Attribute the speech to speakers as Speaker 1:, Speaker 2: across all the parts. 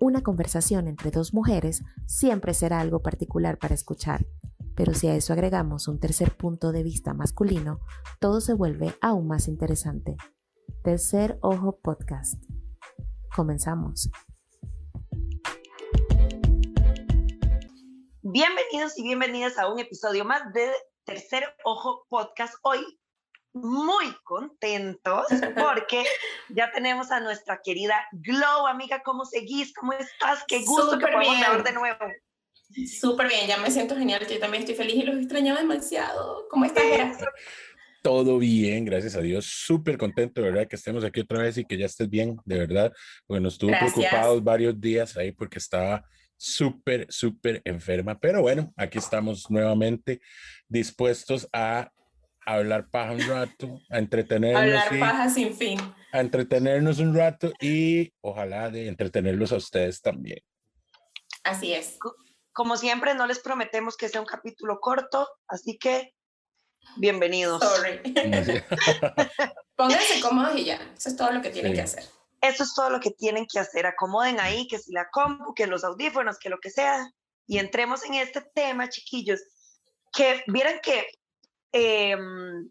Speaker 1: Una conversación entre dos mujeres siempre será algo particular para escuchar, pero si a eso agregamos un tercer punto de vista masculino, todo se vuelve aún más interesante. Tercer Ojo Podcast. Comenzamos.
Speaker 2: Bienvenidos y bienvenidas a un episodio más de Tercer Ojo Podcast. Hoy muy contentos porque ya tenemos a nuestra querida Glow, amiga, ¿cómo seguís? ¿Cómo estás? Qué gusto
Speaker 3: Súper
Speaker 2: que podamos de nuevo.
Speaker 3: Súper bien, ya me siento genial. Yo también estoy feliz y los extrañaba demasiado. ¿Cómo estás, Gera?
Speaker 4: Todo bien, gracias a Dios. Súper contento, de verdad, que estemos aquí otra vez y que ya estés bien, de verdad. Estuvo
Speaker 3: Gracias.
Speaker 4: preocupados varios días ahí porque estaba súper, súper enferma. Pero bueno, aquí estamos nuevamente dispuestos a hablar paja un rato, a entretenernos,
Speaker 3: Hablar
Speaker 4: y-
Speaker 3: paja sin fin.
Speaker 4: a entretenernos un rato y ojalá de entretenerlos a ustedes también.
Speaker 3: Así es.
Speaker 2: Como siempre, no les prometemos que sea un capítulo corto, así que bienvenidos.
Speaker 3: Sorry. Pónganse cómodos y ya. Eso es todo lo que tienen
Speaker 4: Sí.
Speaker 3: que hacer.
Speaker 2: Eso es todo lo que tienen que hacer. Acomoden ahí, que si la compu, que los audífonos, que lo que sea. Y entremos en este tema, chiquillos. Que vieran que em,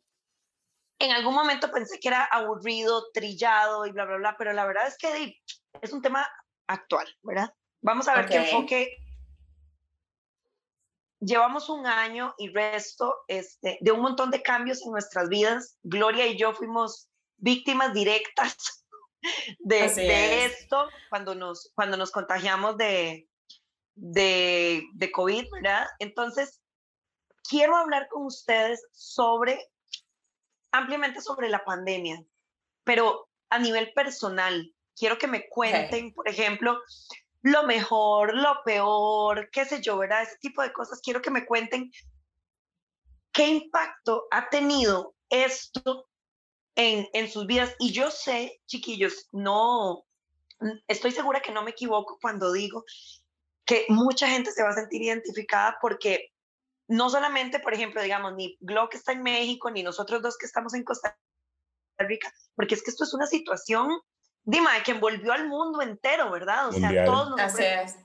Speaker 2: en algún momento pensé que era aburrido, trillado y bla, bla, bla, pero la verdad es que es un tema actual, ¿verdad? Vamos a ver qué enfoque. Llevamos un año y resto este, de un montón de cambios en nuestras vidas. Gloria y yo fuimos víctimas directas de,
Speaker 3: Así
Speaker 2: de
Speaker 3: es.
Speaker 2: esto cuando nos, cuando nos contagiamos de, de, de COVID, ¿verdad? Entonces, quiero hablar con ustedes sobre, ampliamente sobre la pandemia, pero a nivel personal. Quiero que me cuenten, por ejemplo, lo mejor, lo peor, qué sé yo, ¿verdad? Ese tipo de cosas. Quiero que me cuenten qué impacto ha tenido esto en, en sus vidas. Y yo sé, chiquillos, no, estoy segura que no me equivoco cuando digo que mucha gente se va a sentir identificada porque no solamente, por ejemplo, digamos, ni Glo que está en México, ni nosotros dos que estamos en Costa Rica, porque es que esto es una situación, Dima, que envolvió al mundo entero, ¿verdad? O sea, todos nos,
Speaker 3: Así
Speaker 2: enfren-
Speaker 3: es.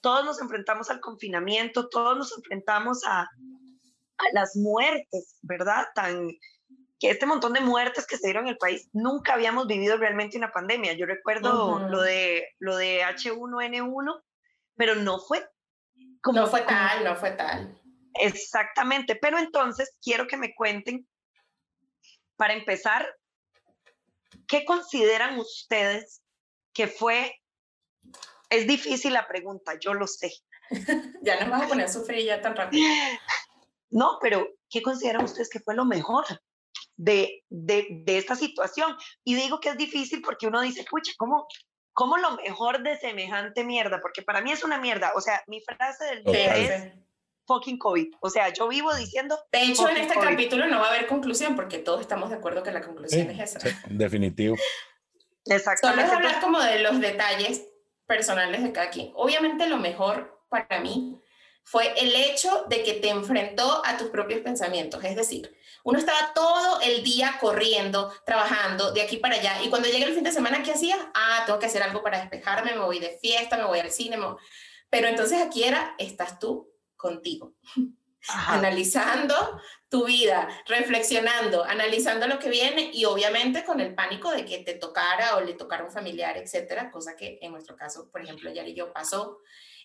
Speaker 2: todos nos enfrentamos al confinamiento, todos nos enfrentamos a, a las muertes, ¿verdad? Tan, que este montón de muertes que se dieron en el país, nunca habíamos vivido realmente una pandemia. Yo recuerdo lo, de, lo de H1N1, pero no fue como...
Speaker 3: No fue
Speaker 2: como-
Speaker 3: tal, no fue tal.
Speaker 2: Exactamente, pero entonces quiero que me cuenten, para empezar, ¿qué consideran ustedes que fue, es difícil la pregunta, yo lo sé,
Speaker 3: Ya nos vas a poner a sufrir ya tan rápido.
Speaker 2: no, pero ¿qué consideran ustedes que fue lo mejor de, de, de esta situación? Y digo que es difícil porque uno dice, pucha, ¿cómo, ¿cómo lo mejor de semejante mierda? Porque para mí es una mierda, o sea, mi frase del día es. Fucking COVID, o sea, yo vivo diciendo...
Speaker 3: De hecho, en este
Speaker 2: COVID.
Speaker 3: capítulo no va a haber conclusión porque todos estamos de acuerdo que la conclusión
Speaker 4: Sí,
Speaker 3: es esa.
Speaker 4: sí, definitivo.
Speaker 3: Solo
Speaker 2: Exactamente.
Speaker 3: es
Speaker 2: entonces-
Speaker 3: hablar como de los detalles personales de cada quien. Obviamente lo mejor para mí fue el hecho de que te enfrentó a tus propios pensamientos. Es decir, uno estaba todo el día corriendo, trabajando de aquí para allá y cuando llega el fin de semana, ¿qué hacías? Ah, tengo que hacer algo para despejarme, me voy de fiesta, me voy al cine. Pero entonces aquí era, estás tú contigo
Speaker 2: Ajá.
Speaker 3: analizando tu vida, reflexionando, analizando lo que viene y obviamente con el pánico de que te tocara o le tocara a un familiar, etcétera, cosa que en nuestro caso, por ejemplo, Yari y yo pasó.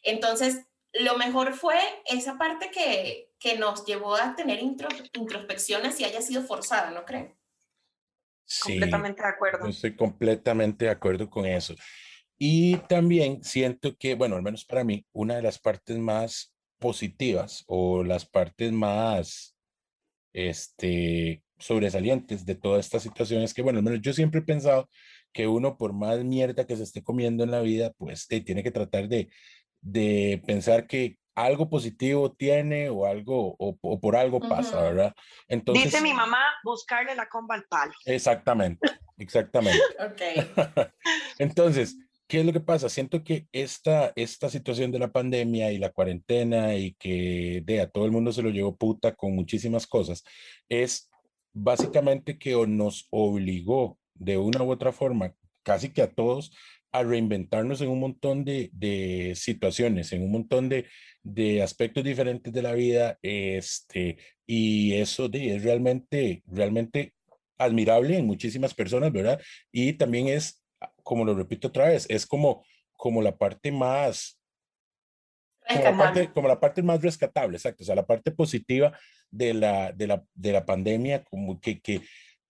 Speaker 3: Entonces, lo mejor fue esa parte que, que nos llevó a tener intro, introspecciones y haya sido forzada, ¿no creen?
Speaker 4: Sí.
Speaker 2: Completamente de acuerdo.
Speaker 4: Estoy completamente de acuerdo con eso. Y también siento que, bueno, al menos para mí, una de las partes más positivas o las partes más este, sobresalientes de toda esta situación es que, bueno, al menos yo siempre he pensado que uno, por más mierda que se esté comiendo en la vida, pues te tiene que tratar de, de pensar que algo positivo tiene o algo, o, o por algo pasa,
Speaker 3: Ujú.
Speaker 4: ¿verdad? Entonces,
Speaker 2: Dice mi mamá, buscarle la comba al palo.
Speaker 4: exactamente, exactamente.
Speaker 3: Ok.
Speaker 4: Entonces, ¿qué es lo que pasa? Siento que esta, esta situación de la pandemia y la cuarentena y que de, a todo el mundo se lo llevó puta con muchísimas cosas, es básicamente que nos obligó de una u otra forma casi que a todos a reinventarnos en un montón de, de situaciones, en un montón de, de, aspectos diferentes de la vida, este, y eso de, es realmente, realmente admirable en muchísimas personas, ¿verdad? Y también es, como lo repito otra vez, es como, como la parte más, como la parte, como la parte, más rescatable, exacto, o sea, la parte positiva de la, de la, de la pandemia, como que, que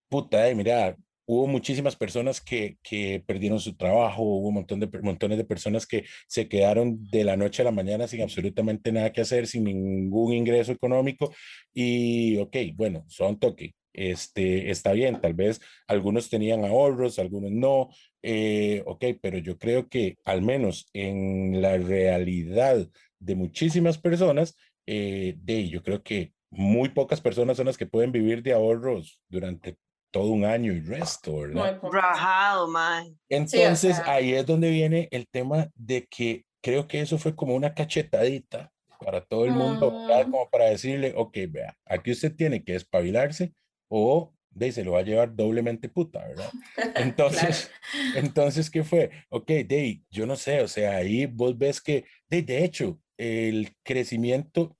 Speaker 4: puta, eh, mira, hubo muchísimas personas que, que perdieron su trabajo, hubo un montón de, montones de personas que se quedaron de la noche a la mañana sin absolutamente nada que hacer, sin ningún ingreso económico. Y, ok, bueno, son toque. Este, está bien, tal vez algunos tenían ahorros, algunos no, eh, ok, pero yo creo que al menos en la realidad de muchísimas personas, eh, de, yo creo que muy pocas personas son las que pueden vivir de ahorros durante todo un año y resto, ¿verdad?
Speaker 2: Rajado, man.
Speaker 4: Entonces ahí es donde viene el tema de que creo que eso fue como una cachetadita para todo el mundo, mm. como para decirle, ok, vea, aquí usted tiene que espabilarse o de se lo va a llevar doblemente puta, ¿verdad? Entonces, entonces, ¿qué fue? Ok, de yo no sé, o sea, ahí vos ves que, de, de hecho, el crecimiento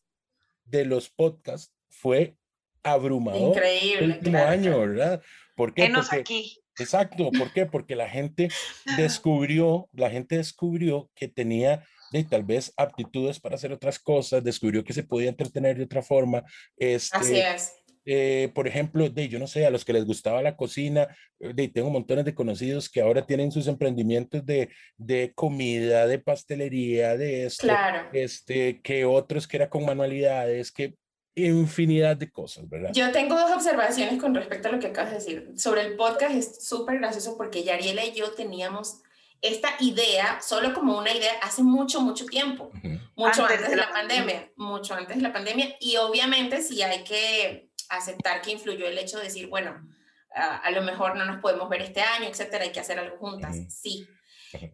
Speaker 4: de los podcasts fue abrumador
Speaker 3: Increíble,
Speaker 4: el último año, ¿verdad? ¿Por qué?
Speaker 2: Porque, aquí.
Speaker 4: Exacto, ¿por qué? Porque la gente descubrió, la gente descubrió que tenía de, tal vez aptitudes para hacer otras cosas, descubrió que se podía entretener de otra forma. Este,
Speaker 3: Así es.
Speaker 4: Eh, por ejemplo, de, yo no sé, a los que les gustaba la cocina, eh, de, tengo montones de conocidos que ahora tienen sus emprendimientos de, de comida, de pastelería, de esto,
Speaker 3: claro.
Speaker 4: este, que otros que era con manualidades, que infinidad de cosas, ¿verdad?
Speaker 3: Yo tengo dos observaciones con respecto a lo que acabas de decir. Sobre el podcast es súper gracioso porque Yariela y yo teníamos esta idea, solo como una idea, hace mucho, mucho tiempo, mucho antes, antes de la pandemia, mucho antes de la pandemia, y obviamente sí hay que aceptar que influyó el hecho de decir, bueno, a, a lo mejor no nos podemos ver este año, etcétera, hay que hacer algo juntas, sí.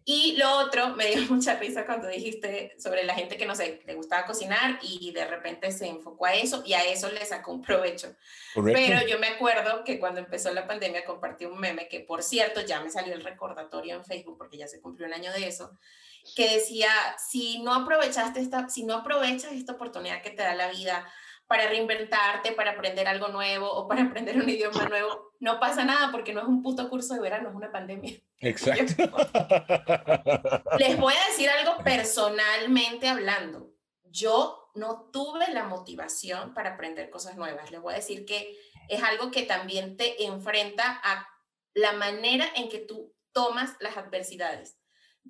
Speaker 3: Y lo otro, me dio mucha risa cuando dijiste sobre la gente que, no sé, le gustaba cocinar y de repente se enfocó a eso y a eso le sacó un provecho. Correcto. Pero yo me acuerdo que cuando empezó la pandemia compartí un meme que, por cierto, ya me salió el recordatorio en Facebook porque ya se cumplió un año de eso, que decía, si no aprovechaste esta, si no aprovechas esta oportunidad que te da la vida para reinventarte, para aprender algo nuevo o para aprender un idioma nuevo, no pasa nada porque no es un puto curso de verano, es una pandemia.
Speaker 4: Exacto.
Speaker 3: Les voy a decir algo personalmente hablando. Yo no tuve la motivación para aprender cosas nuevas. Les voy a decir que es algo que también te enfrenta a la manera en que tú tomas las adversidades.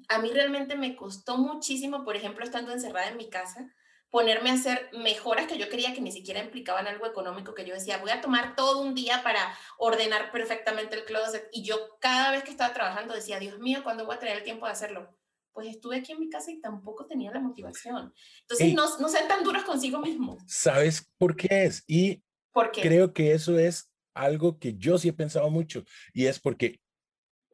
Speaker 3: A mí realmente me costó muchísimo, por ejemplo, estando encerrada en mi casa, ponerme a hacer mejoras que yo quería que ni siquiera implicaban algo económico, que yo decía, voy a tomar todo un día para ordenar perfectamente el closet. Y yo cada vez que estaba trabajando decía, Dios mío, ¿cuándo voy a tener el tiempo de hacerlo? Pues estuve aquí en mi casa y tampoco tenía la motivación. Entonces, hey, no, no sean tan duros consigo mismo.
Speaker 4: ¿Sabes por qué es? Y
Speaker 3: ¿Por qué?
Speaker 4: creo que eso es algo que yo sí he pensado mucho. Y es porque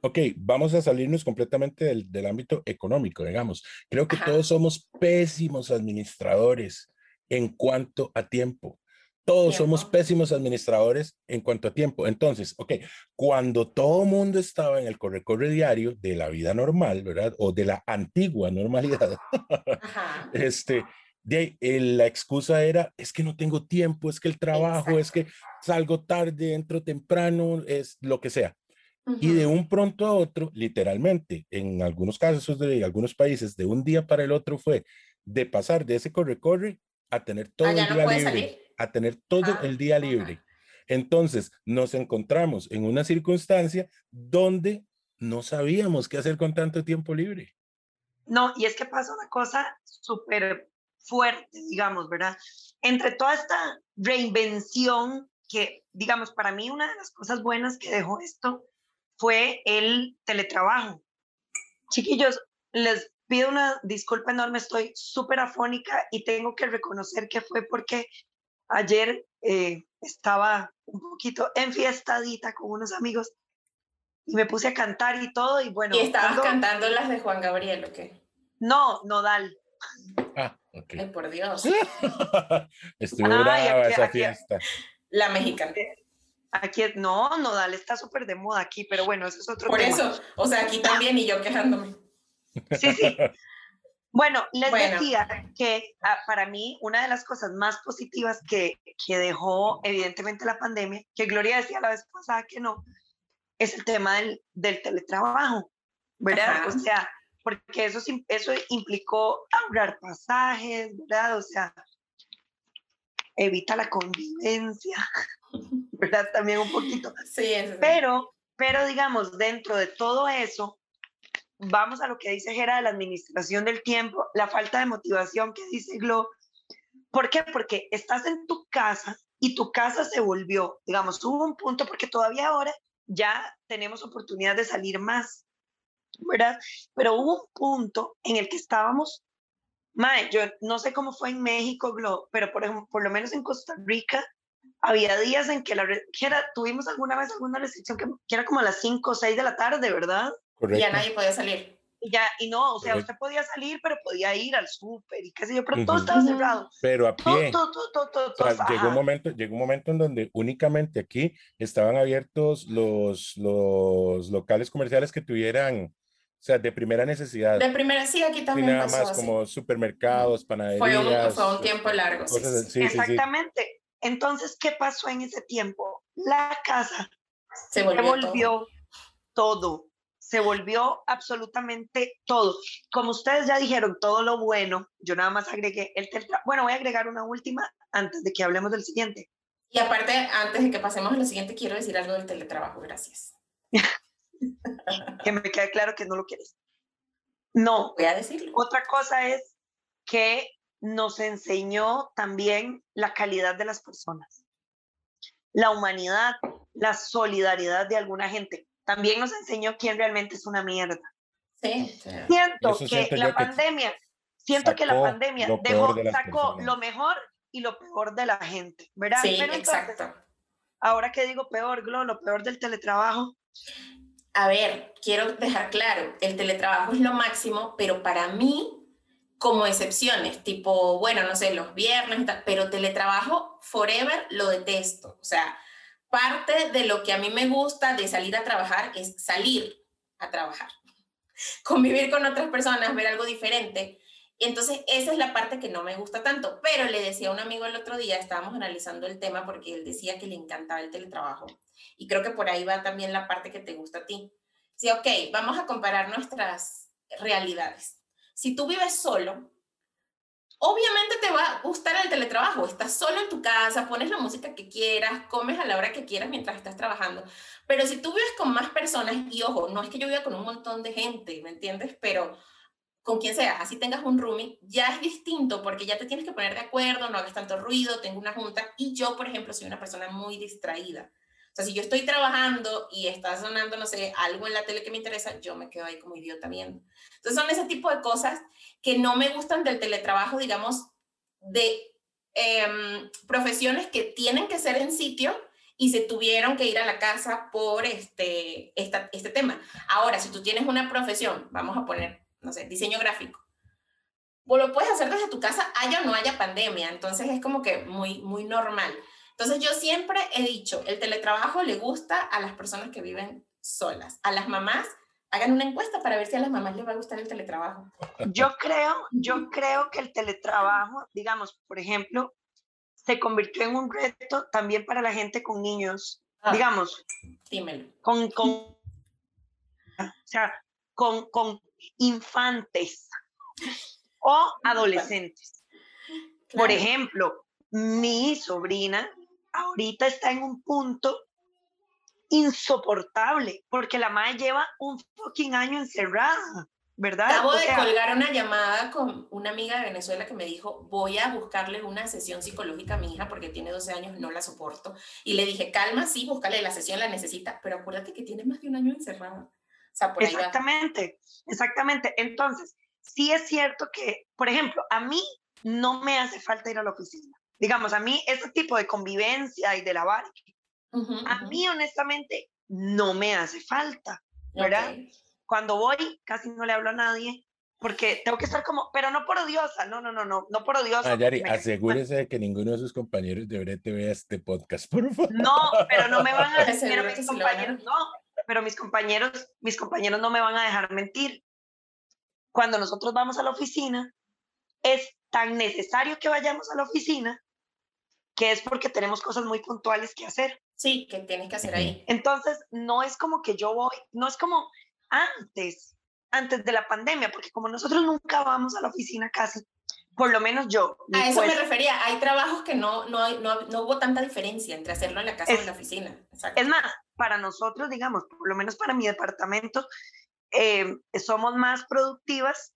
Speaker 4: ok, vamos a salirnos completamente del, del ámbito económico, digamos. Creo que
Speaker 3: Ajá.
Speaker 4: todos somos pésimos administradores en cuanto a tiempo. Todos
Speaker 3: Tiempo.
Speaker 4: somos pésimos administradores en cuanto a tiempo. Entonces, ok, cuando todo mundo estaba en el corre-corre diario de la vida normal, ¿verdad? O de la antigua normalidad,
Speaker 3: Ajá.
Speaker 4: este, de eh, la excusa era, es que no tengo tiempo, es que el trabajo, es que salgo tarde, entro temprano, es lo que sea. Y de un pronto a otro, literalmente, en algunos casos de algunos países, de un día para el otro fue de pasar de ese corre-corre a tener todo
Speaker 3: Ah,
Speaker 4: el
Speaker 3: no
Speaker 4: día
Speaker 3: puedes
Speaker 4: libre,
Speaker 3: salir.
Speaker 4: a tener todo
Speaker 3: Ah,
Speaker 4: el día libre. Entonces, nos encontramos en una circunstancia donde no sabíamos qué hacer con tanto tiempo libre.
Speaker 2: No, y es que pasa una cosa súper fuerte, digamos, ¿verdad? Entre toda esta reinvención que, digamos, para mí una de las cosas buenas que dejó esto fue el teletrabajo. Chiquillos, les pido una disculpa enorme, estoy súper afónica y tengo que reconocer que fue porque ayer eh, estaba un poquito enfiestadita con unos amigos y me puse a cantar y todo y bueno,
Speaker 3: Y estabas
Speaker 2: ando-
Speaker 3: cantando las de Juan Gabriel, ¿o qué?
Speaker 2: no, nodal.
Speaker 4: Ah, ok.
Speaker 3: Ay, por Dios.
Speaker 4: Estuvo
Speaker 2: Ay,
Speaker 4: brava
Speaker 2: aquí-
Speaker 4: esa
Speaker 2: aquí-
Speaker 4: fiesta.
Speaker 3: La mexicana.
Speaker 2: Aquí es, no, Nodal está súper de moda aquí, pero bueno, eso es otro
Speaker 3: Por
Speaker 2: tema.
Speaker 3: eso, o sea, aquí también y yo quejándome.
Speaker 2: Sí, sí. Bueno, les
Speaker 3: Bueno.
Speaker 2: decía que ah, para mí una de las cosas más positivas que, que dejó evidentemente la pandemia, que Gloria decía la vez pasada que no, es el tema del, del teletrabajo, ¿verdad?
Speaker 3: Ajá.
Speaker 2: O sea, porque eso, eso implicó ahorrar pasajes, ¿verdad? O sea, evita la convivencia, ¿verdad? También un poquito.
Speaker 3: Sí, es-
Speaker 2: Pero, pero digamos, dentro de todo eso, vamos a lo que dice Gera de la administración del tiempo, la falta de motivación que dice Glo. ¿Por qué? Porque estás en tu casa y tu casa se volvió, digamos, hubo un punto, porque todavía ahora ya tenemos oportunidad de salir más, ¿verdad? Pero hubo un punto en el que estábamos, mae, yo no sé cómo fue en México, Glo, pero por, ejemplo, por lo menos en Costa Rica, había días en que, la, que era, tuvimos alguna vez alguna restricción que, que era como a las 5 o 6 de la tarde, ¿verdad?
Speaker 3: y
Speaker 4: Correcto.
Speaker 3: ya nadie podía salir.
Speaker 2: Y ya, y no, o sea,
Speaker 4: Correcto.
Speaker 2: usted podía salir, pero podía ir al súper y qué sé yo, pero todo
Speaker 4: Ujú.
Speaker 2: estaba
Speaker 3: Ujú.
Speaker 2: cerrado.
Speaker 4: Pero a
Speaker 2: Todo,
Speaker 4: pie.
Speaker 2: todo, todo, todo, todo,
Speaker 4: O sea,
Speaker 2: todo,
Speaker 4: llegó un momento, llegó un momento en donde únicamente aquí estaban abiertos los, los locales comerciales que tuvieran, o sea, de primera necesidad.
Speaker 3: De primera, sí, aquí
Speaker 4: Y
Speaker 3: también
Speaker 4: nada
Speaker 3: pasó
Speaker 4: más
Speaker 3: así.
Speaker 4: como supermercados,
Speaker 3: Fue
Speaker 4: panaderías.
Speaker 3: un, fue un tiempo largo. sí,
Speaker 4: cosas
Speaker 3: sí,
Speaker 4: así.
Speaker 3: sí.
Speaker 4: Sí, sí, sí.
Speaker 2: Exactamente. Entonces, ¿qué pasó en ese tiempo? La casa
Speaker 3: Se
Speaker 2: se
Speaker 3: volvió, todo.
Speaker 2: Se volvió absolutamente todo. Como ustedes ya dijeron, todo lo bueno, yo nada más agregué el teletra- Bueno, voy a agregar una última antes de que hablemos del siguiente.
Speaker 3: Y aparte, antes de que pasemos a lo siguiente, quiero decir algo del teletrabajo. Gracias.
Speaker 2: Que me quede claro que no lo quieres. No,
Speaker 3: Voy a decirlo.
Speaker 2: otra cosa es que nos enseñó también la calidad de las personas, la humanidad, la solidaridad de alguna gente. También nos enseñó quién realmente es una mierda.
Speaker 3: Sí, sí.
Speaker 2: Siento que
Speaker 4: siento
Speaker 2: la
Speaker 4: que
Speaker 2: pandemia, siento que la
Speaker 4: sacó
Speaker 2: pandemia
Speaker 4: lo peor
Speaker 2: dejó,
Speaker 4: de las
Speaker 2: sacó
Speaker 4: personas.
Speaker 2: lo mejor y lo peor de la gente, ¿verdad?
Speaker 3: Sí,
Speaker 2: Pero entonces,
Speaker 3: exacto.
Speaker 2: ahora que digo peor, Glo, lo peor del teletrabajo,
Speaker 3: A ver, quiero dejar claro, el teletrabajo es lo máximo, pero para mí, como excepciones, tipo, bueno, no sé, los viernes, pero teletrabajo forever lo detesto. O sea, parte de lo que a mí me gusta de salir a trabajar es salir a trabajar, convivir con otras personas, ver algo diferente. Entonces esa es la parte que no me gusta tanto, pero le decía a un amigo el otro día, estábamos analizando el tema porque él decía que le encantaba el teletrabajo. Y creo que por ahí va también la parte que te gusta a ti. Sí, ok, vamos a comparar nuestras realidades. Si tú vives solo, obviamente te va a gustar el teletrabajo. Estás solo en tu casa, pones la música que quieras, comes a la hora que quieras mientras estás trabajando. Pero si tú vives con más personas, y ojo, no es que yo viva con un montón de gente, ¿me entiendes? Pero con quien sea, así tengas un roomie, ya es distinto porque ya te tienes que poner de acuerdo, no hagas tanto ruido, tengo una junta y yo, por ejemplo, soy una persona muy distraída. Sea, si yo estoy trabajando y está sonando, no sé, algo en la tele que me interesa, yo me quedo ahí como idiota viendo. Entonces son ese tipo de cosas que no me gustan del teletrabajo, digamos, de em, profesiones que tienen que ser en sitio y se tuvieron que ir a la casa por este, esta- este tema. Ahora, si tú tienes una profesión, vamos a poner, no sé, diseño gráfico, o lo puedes hacer desde tu casa, haya o no haya pandemia, entonces es como que muy, muy normal. Entonces yo siempre he dicho, el teletrabajo le gusta a las personas que viven solas, a las mamás, hagan una encuesta para ver si a las mamás les va a gustar el teletrabajo.
Speaker 2: Yo creo, yo creo que el teletrabajo, digamos, por ejemplo, se convirtió en un reto también para la gente con niños,
Speaker 3: Ah.
Speaker 2: digamos,
Speaker 3: Dímelo.
Speaker 2: con, con, o sea, con, con infantes o adolescentes. Por ejemplo, mi sobrina ahorita está en un punto insoportable porque la madre lleva un fucking año encerrada, ¿verdad?
Speaker 3: Acabo
Speaker 2: O
Speaker 3: de
Speaker 2: sea,
Speaker 3: colgar una llamada con una amiga de Venezuela que me dijo, voy a buscarle una sesión psicológica a mi hija porque tiene 12 años, no la soporto. Y le dije, calma, sí, búscale la sesión, la necesita, pero acuérdate que tiene más de un año encerrada. O sea, por.
Speaker 2: Exactamente, exactamente. Entonces, sí es cierto que, por ejemplo, a mí no me hace falta ir a la oficina. Digamos, a mí ese tipo de convivencia y de lavar,
Speaker 3: Ujú,
Speaker 2: a
Speaker 3: ujú.
Speaker 2: mí honestamente no me hace falta. ¿verdad?
Speaker 3: Ok.
Speaker 2: Cuando voy, casi no le hablo a nadie. porque tengo que estar como, pero no por odiosa, no, no, no, no, no por odiosa.
Speaker 4: Yari, asegúrese de que ninguno de sus compañeros de Brete vea este podcast, por favor.
Speaker 2: No, pero no me van a decir, mis compañeros, no, pero mis compañeros, mis compañeros no me van a dejar mentir. Cuando nosotros vamos a la oficina, es tan necesario que vayamos a la oficina que es porque tenemos cosas muy puntuales que hacer.
Speaker 3: Sí, que tienes que hacer ahí.
Speaker 2: Entonces, no es como que yo voy, no es como antes, antes de la pandemia, porque como nosotros nunca vamos a la oficina casi, por lo menos yo.
Speaker 3: A eso me refería, hay trabajos que no, no, no, no, hubo tanta diferencia entre hacerlo en la casa o en la oficina.
Speaker 2: Es más, para nosotros, digamos, por lo menos para mi departamento, eh, somos más productivas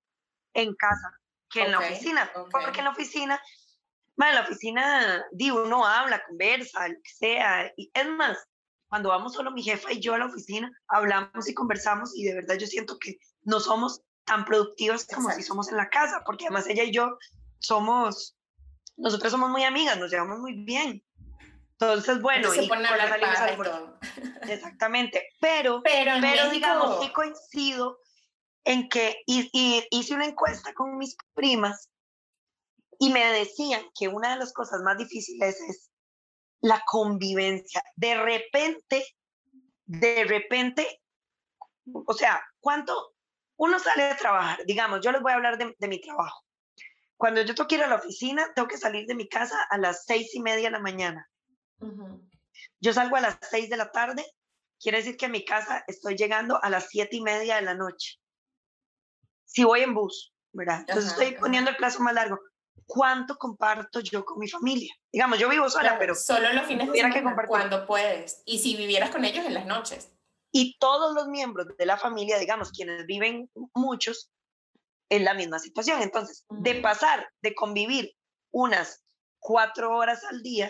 Speaker 2: en casa que en la oficina, porque en la oficina, en la oficina, digo, uno habla, conversa, lo que sea, y es más, cuando vamos solo mi jefa y yo a la oficina, hablamos y conversamos y de verdad yo siento que no somos tan productivas como si somos en la casa, porque además ella y yo somos, nosotros somos muy amigas, nos llevamos muy bien. Entonces, bueno,
Speaker 3: y pone
Speaker 2: Exactamente, pero, pero, pero digamos, sí coincido en que y, hice una encuesta con mis primas y me decían que una de las cosas más difíciles es la convivencia. De repente, de repente, o sea, ¿cuánto uno sale de trabajar? Digamos, yo les voy a hablar de, mi trabajo. Cuando yo tengo que ir a la oficina, tengo que salir de mi casa a las seis y media de la mañana. Yo salgo a las seis de la tarde, quiere decir que a mi casa estoy llegando a las siete y media de la noche. Si voy en bus, ¿verdad? Entonces estoy poniendo el plazo más largo. ¿Cuánto comparto yo con mi familia? Digamos, yo vivo sola, pero...
Speaker 3: Solo los fines de semana, que cuando puedes. Y si vivieras con ellos en las noches.
Speaker 2: Y todos los miembros de la familia, digamos, quienes viven muchos, en la misma situación. Entonces, de pasar de convivir unas cuatro horas al día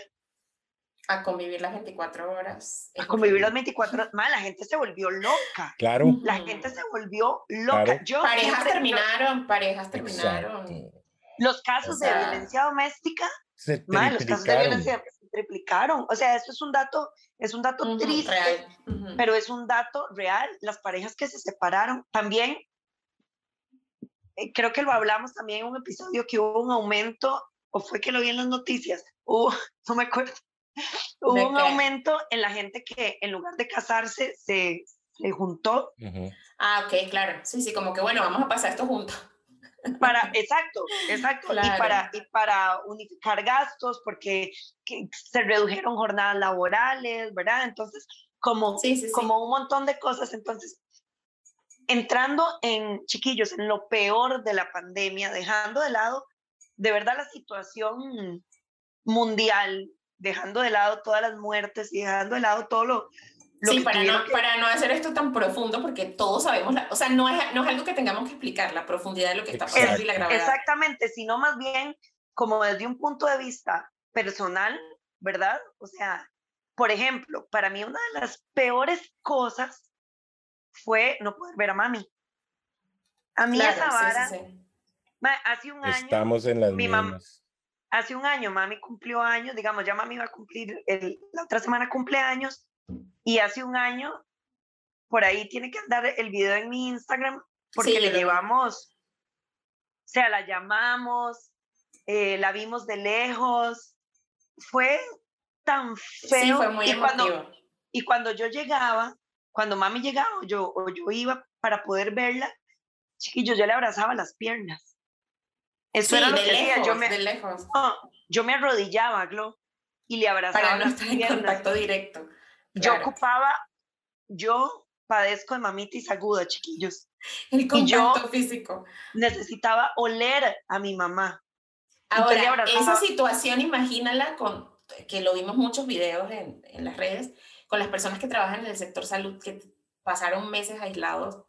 Speaker 3: a convivir las 24 horas.
Speaker 2: A convivir las 24 horas. la gente se volvió loca.
Speaker 4: Claro.
Speaker 2: La gente se volvió loca. Yo
Speaker 3: parejas terminaron, parejas terminaron.
Speaker 2: Los casos de violencia doméstica, se triplicaron. los casos de violencia se triplicaron. O sea, eso es un dato, es un dato triste, pero es un dato real. Las parejas que se separaron también, eh, creo que lo hablamos también en un episodio que hubo un aumento, o fue que lo vi en las noticias, hubo, no me acuerdo, Hubo un aumento en la gente que en lugar de casarse se, se juntó.
Speaker 3: Ah, ok, claro. Sí, sí, como que bueno, vamos a pasar esto juntos.
Speaker 2: Para, exacto, exacto. Y, para, y para unificar gastos, porque se redujeron jornadas laborales, ¿verdad? Entonces, como, como un montón de cosas. Entonces, entrando en, chiquillos, en lo peor de la pandemia, dejando de lado, de verdad, la situación mundial dejando de lado todas las muertes y dejando de lado todo lo...
Speaker 3: sí, para no, para no hacer esto tan profundo, porque todos sabemos, o sea, no es, no es algo que tengamos que explicar, la profundidad de lo que está pasando y la gravedad.
Speaker 2: Exactamente, sino más bien como desde un punto de vista personal, ¿verdad? O sea, por ejemplo, para mí una de las peores cosas fue no poder ver a mami. A mí esa vara, hace un año,
Speaker 4: Estamos en las mi mismas
Speaker 2: hace un año mami cumplió años, digamos, ya mami va a cumplir, el, la otra semana cumpleaños, y hace un año, por ahí tiene que andar el video en mi Instagram, porque le llevamos, o sea, la llamamos, eh, la vimos de lejos, fue tan feo.
Speaker 3: Sí, fue muy
Speaker 2: y cuando, y cuando yo llegaba, cuando mami llegaba yo, o yo iba para poder verla, chiquillos, yo le abrazaba las piernas
Speaker 3: eso era lo que lejos, Yo me, de lejos.
Speaker 2: yo me arrodillaba, Glo, y le abrazaba.
Speaker 3: Para no estar en contacto directo.
Speaker 2: Yo ocupaba, yo padezco de mamitis aguda, chiquillos.
Speaker 3: El contacto físico.
Speaker 2: Necesitaba oler a mi mamá.
Speaker 3: Ahora, esa situación, imagínala con, que lo vimos muchos videos en, en las redes, con las personas que trabajan en el sector salud, que pasaron meses aislados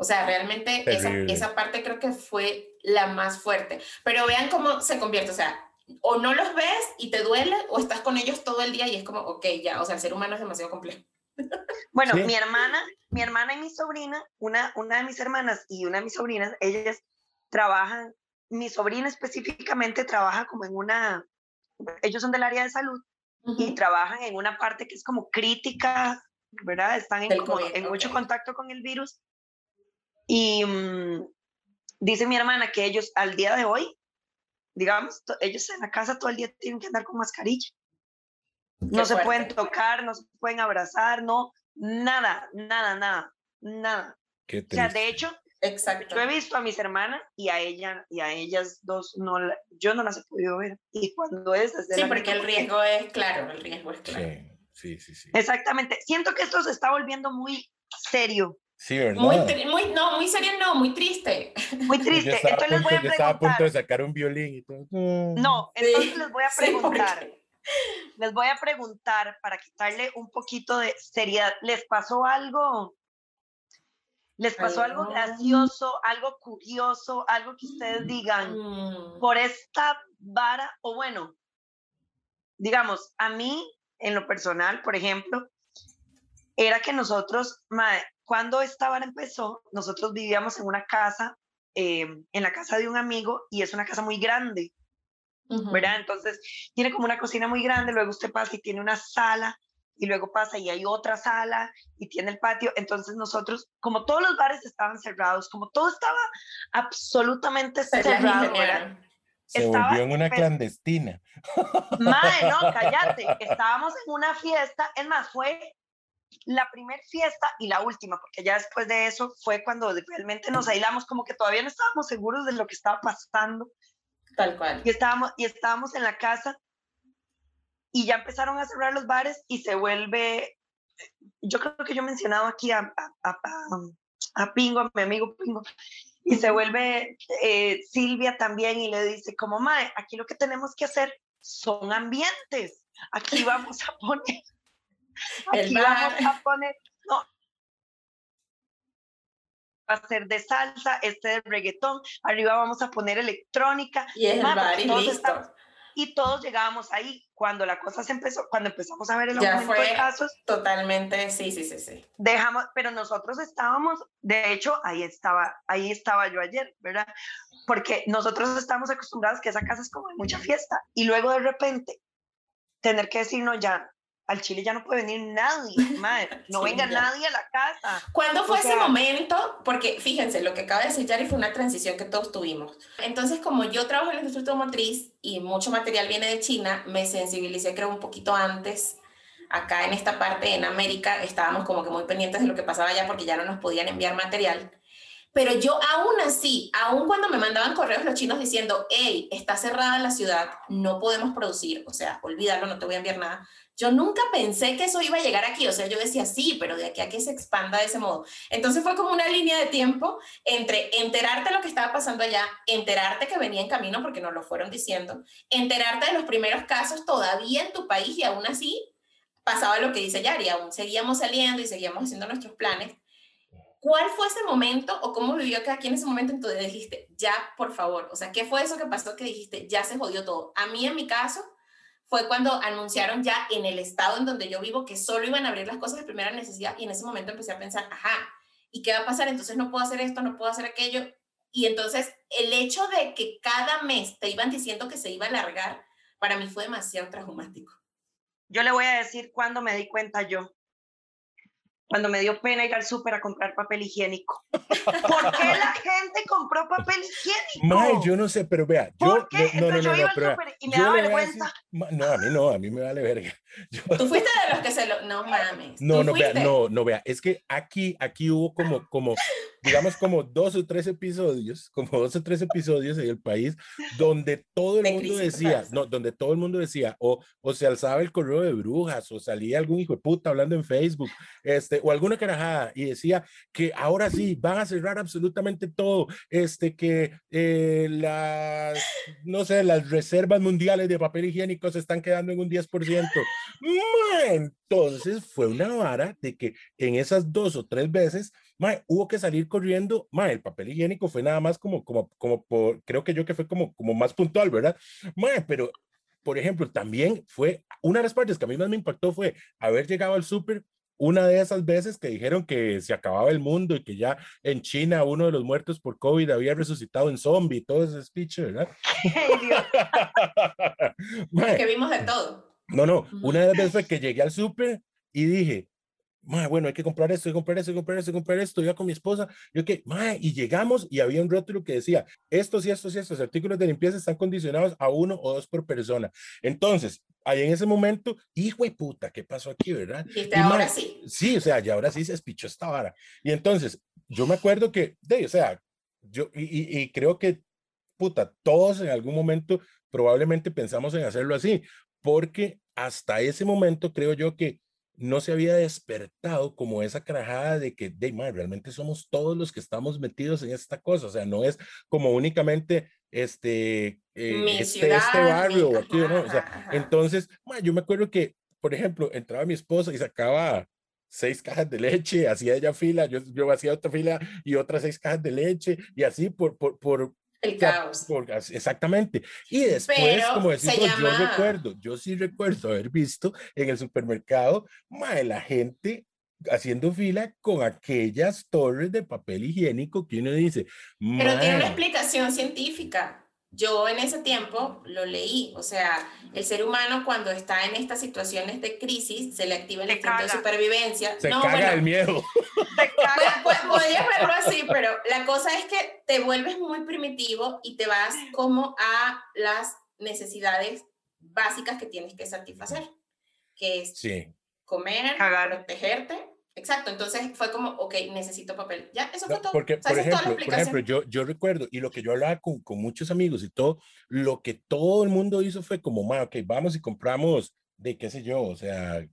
Speaker 3: o sea, realmente esa, esa, parte creo que fue la más fuerte. Pero vean cómo se convierte, o sea, o no los ves y te duele, o estás con ellos todo el día y es como, ok, ya, o sea, el ser humano es demasiado complejo.
Speaker 2: Bueno, mi hermana, mi hermana y mi sobrina, una, una de mis hermanas y una de mis sobrinas, ellas trabajan, mi sobrina específicamente trabaja como en una, ellos son del área de salud y trabajan en una parte que es como crítica, ¿verdad? Están en, en mucho contacto con el virus y, mm, dice mi hermana que ellos al día de hoy, digamos, ellos en la casa todo el día tienen que andar con mascarilla. No se pueden tocar, no se pueden abrazar, no, nada, nada, nada, nada. o sea, de hecho,
Speaker 3: Exacto.
Speaker 2: Yo he visto a mis hermanas y a ella y a ellas dos no yo no las he podido ver y cuando es
Speaker 3: Sí, porque el riesgo es claro, el riesgo es claro.
Speaker 4: Sí, sí, sí.
Speaker 2: Exactamente. Siento que esto se está volviendo muy serio.
Speaker 4: Sí, ¿verdad?
Speaker 3: Muy, muy, no, muy serio no, muy triste.
Speaker 2: Muy triste. entonces les voy a preguntar. Yo
Speaker 4: estaba a punto de sacar un violín y todo.
Speaker 2: No, entonces les voy a preguntar. les voy a preguntar para quitarle un poquito de seriedad. ¿Les pasó algo ¿Les pasó algo gracioso, algo curioso, algo que ustedes digan
Speaker 3: mm.
Speaker 2: por esta vara? O bueno, digamos, a mí, en lo personal, por ejemplo, era que nosotros, cuando esta vara empezó, nosotros vivíamos en una casa, em, en la casa de un amigo, y es una casa muy grande, ¿verdad? Entonces, tiene como una cocina muy grande, luego usted pasa y tiene una sala y luego pasa y hay otra sala y tiene el patio. Entonces nosotros, como todos los bares estaban cerrados, como todo estaba absolutamente cerrado,
Speaker 4: se volvió en una clandestina.
Speaker 2: Madre, no, cállate. Estábamos en una fiesta, es más, fue la primera fiesta y la última, porque ya después de eso fue cuando realmente nos aislamos, como que todavía no estábamos seguros de lo que estaba pasando.
Speaker 3: Tal cual.
Speaker 2: Y estábamos, y estábamos en la casa y ya empezaron a cerrar los bares y se vuelve, yo creo que yo he mencionado aquí a, a, a, Pingo, a mi amigo Pingo, y se vuelve eh, Silvia también y le dice como, Mae, aquí lo que tenemos que hacer son ambientes, aquí vamos a poner, aquí vamos a poner, no, va a ser de salsa, este de reggaetón, arriba vamos a poner electrónica.
Speaker 3: Y es el bar y listo
Speaker 2: y todos llegábamos ahí cuando la cosa se empezó, cuando empezamos a ver el aumento de casos.
Speaker 3: Totalmente, sí, sí, sí, sí.
Speaker 2: Dejamos, pero nosotros estábamos, de hecho, ahí estaba, ahí estaba yo ayer, ¿verdad? Porque nosotros estamos acostumbrados que esa casa es como de mucha fiesta y luego de repente tener que decir, no, ya, al Chile ya no puede venir nadie, madre, no venga nadie a la casa.
Speaker 3: ¿Cuándo fue ese momento? Porque fíjense, lo que acaba de decir Yari fue una transición que todos tuvimos. Entonces, como yo trabajo en la industria automotriz y mucho material viene de China, me sensibilicé creo un poquito antes. Acá en esta parte, en América, estábamos como que muy pendientes de lo que pasaba allá porque ya no nos podían enviar material. Pero yo aún así, aún cuando me mandaban correos los chinos diciendo, hey, está cerrada la ciudad, no podemos producir, o sea, olvídalo, no te voy a enviar nada, yo nunca pensé que eso iba a llegar aquí, o sea, yo decía, sí, pero de aquí a que se expanda de ese modo. Entonces fue como una línea de tiempo entre enterarte de lo que estaba pasando allá, enterarte que venía en camino porque nos lo fueron diciendo, enterarte de los primeros casos todavía en tu país y aún así pasaba lo que dice Yari, aún seguíamos saliendo y seguíamos haciendo nuestros planes. ¿Cuál fue ese momento o cómo vivió cada quien en ese momento? Entonces dijiste, ya, por favor, o sea, ¿qué fue eso que pasó que dijiste, ya se jodió todo? A mí, en mi caso, fue cuando anunciaron ya en el estado en donde yo vivo que solo iban a abrir las cosas de primera necesidad y en ese momento empecé a pensar, ajá, ¿y qué va a pasar? Entonces no puedo hacer esto, no puedo hacer aquello. Y entonces el hecho de que cada mes te iban diciendo que se iba a alargar, para mí fue demasiado traumático.
Speaker 2: Yo le voy a decir cuando me di cuenta yo cuando me dio pena ir al súper a comprar papel higiénico. ¿Por qué la gente compró papel higiénico?
Speaker 4: Mae, yo no sé, pero vea, yo
Speaker 2: ¿Por qué? No, no, no, yo iba al súper y me da vergüenza.
Speaker 4: no, a mí no, a mí me vale verga.
Speaker 3: Tú fuiste de los que se lo no mames.
Speaker 4: No, no vea, no, no vea, es que aquí aquí hubo como como digamos como dos o tres episodios, como dos o tres episodios en el país donde todo el mundo decía, no, donde todo el mundo decía o o se alzaba el correo de brujas o salía algún hijo de puta hablando en Facebook, este o alguna carajada y decía que ahora sí van a cerrar absolutamente todo, este, que eh, las, no sé, las reservas mundiales de papel higiénico se están quedando en un 10%. Entonces fue una vara de que en esas dos o tres veces, hubo que salir corriendo, el papel higiénico fue nada más como, como, como por, creo que yo que fue como, como más puntual, ¿verdad? pero por ejemplo, también fue una de las partes que a mí más me impactó fue haber llegado al súper una de esas veces que dijeron que se acababa el mundo y que ya en China uno de los muertos por COVID había resucitado en zombie, todo ese speech, ¿verdad?
Speaker 3: que vimos de todo.
Speaker 4: No, no, una de las veces fue que llegué al súper y dije, bueno, hay que comprar esto, hay que comprar esto, hay que comprar esto, hay que comprar esto. Yo con mi esposa, yo que, y llegamos y había un rótulo que decía, estos y estos y estos artículos de limpieza están condicionados a uno o dos por persona. Entonces, ahí en ese momento, hijo de puta, ¿qué pasó aquí, verdad?
Speaker 3: Y, ahora sí.
Speaker 4: Sí, o sea, ya ahora sí se espichó esta vara. Y entonces, yo me acuerdo que, de, o sea, yo, y, y creo que, puta, todos en algún momento probablemente pensamos en hacerlo así, porque hasta ese momento creo yo que no se había despertado como esa carajada de que, de, man, realmente somos todos los que estamos metidos en esta cosa, o sea, no es como únicamente este, eh, este, este, barrio, aquí, ¿no? O sea, entonces, yo me acuerdo que, por ejemplo, entraba mi esposa y sacaba seis cajas de leche, hacía ella fila, yo, yo hacía otra fila y otras seis cajas de leche, y así por, por, por,
Speaker 3: el caos.
Speaker 4: exactamente. Y después, como decís, yo recuerdo, yo sí recuerdo haber visto en el supermercado, mae, la gente haciendo fila con aquellas torres de papel higiénico que uno dice.
Speaker 3: Pero tiene una explicación científica. Yo en ese tiempo lo leí, o sea, el ser humano cuando está en estas situaciones de crisis se le activa el instinto de supervivencia.
Speaker 4: Se caga el miedo.
Speaker 3: Se caga. Pues, podrías verlo así, pero la cosa es que te vuelves muy primitivo y te vas como a las necesidades básicas que tienes que satisfacer, que es comer, protegerte Exacto, entonces fue como, ok, necesito papel. Ya, eso fue todo.
Speaker 4: Porque, por, ejemplo, por ejemplo, yo, yo recuerdo, y lo que yo hablaba con, con muchos amigos y todo, lo que todo el mundo hizo fue como, ok, vamos y compramos de qué sé yo, o sea,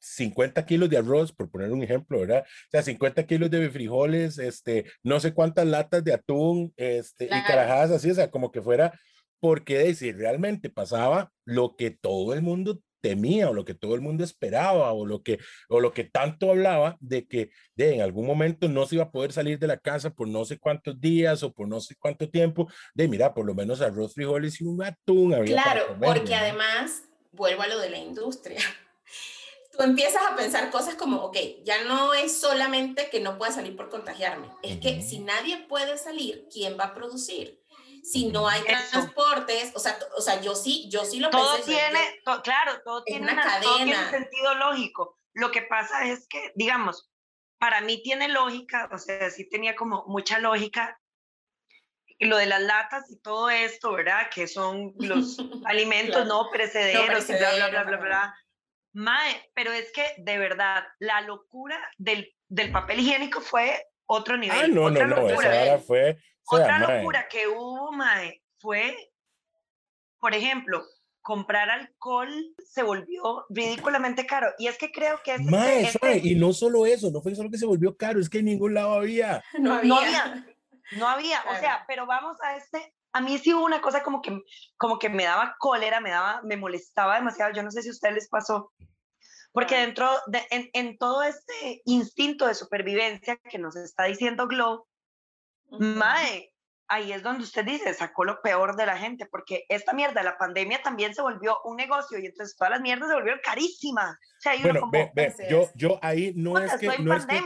Speaker 4: 50 kilos de arroz, por poner un ejemplo, ¿verdad? O sea, 50 kilos de frijoles, este, no sé cuántas latas de atún, este, y carajadas así, o sea, como que fuera, porque decir, realmente pasaba lo que todo el mundo temía o lo que todo el mundo esperaba o lo que, o lo que tanto hablaba de que de, en algún momento no se iba a poder salir de la casa por no sé cuántos días o por no sé cuánto tiempo, de mira, por lo menos arroz, frijoles y un atún.
Speaker 3: Había claro, porque además, vuelvo a lo de la industria. Tú empiezas a pensar cosas como, ok, ya no es solamente que no pueda salir por contagiarme, es que si nadie puede salir, ¿quién va a producir? Si no hay transportes, o sea, o sea, yo sí, yo sí lo
Speaker 2: todo tiene, claro, todo tiene una, cadena. sentido lógico. Lo que pasa es que, digamos, para mí tiene lógica, o sea, sí tenía como mucha lógica lo de las latas y todo esto, ¿verdad? Que son los alimentos no precederos, y bla, bla, bla, bla, bla. Mae, pero es que de verdad, la locura del, del papel higiénico fue otro nivel.
Speaker 4: Ah, no, no, no, esa fue
Speaker 2: otra locura que hubo, Mae, fue, por ejemplo, comprar alcohol se volvió ridículamente caro. Y es que creo que... Este,
Speaker 4: mae, este y no solo eso, no fue solo que se volvió caro, es que en ningún lado había.
Speaker 2: No había. No había. No había. O sea, pero vamos a este... A mí sí hubo una cosa como que, como que me daba cólera, me daba, me molestaba demasiado. Yo no sé si a ustedes les pasó, porque dentro de, en, en, todo este instinto de supervivencia que nos está diciendo Glow, Mae, ahí es donde usted dice, sacó lo peor de la gente, porque esta mierda, la pandemia también se volvió un negocio y entonces todas las mierdas se volvieron carísimas. O sea,
Speaker 4: bueno, ve, ve, yo, yo ahí no es que... No es que,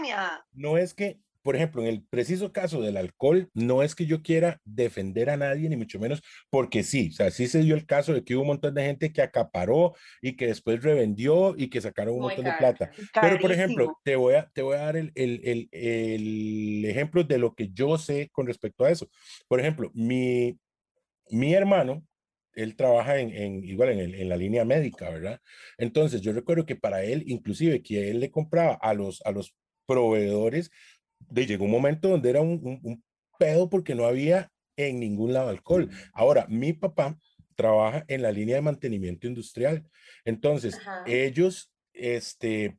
Speaker 4: no es que por ejemplo, en el preciso caso del alcohol, no es que yo quiera defender a nadie, ni mucho menos, porque sí, o sea, sí se dio el caso de que hubo un montón de gente que acaparó y que después revendió y que sacaron un montón de plata. Pero, por ejemplo, te voy a, te voy a dar el, el, el, el, ejemplo de lo que yo sé con respecto a eso. Por ejemplo, mi, mi hermano, él trabaja en, en igual en, en, la línea médica, ¿verdad? Entonces, yo recuerdo que para él, inclusive, que él le compraba a los, a los proveedores de, llegó un momento donde era un, un, pedo porque no había en ningún lado alcohol. Ahora, mi papá trabaja en la línea de mantenimiento industrial. Entonces, ellos este,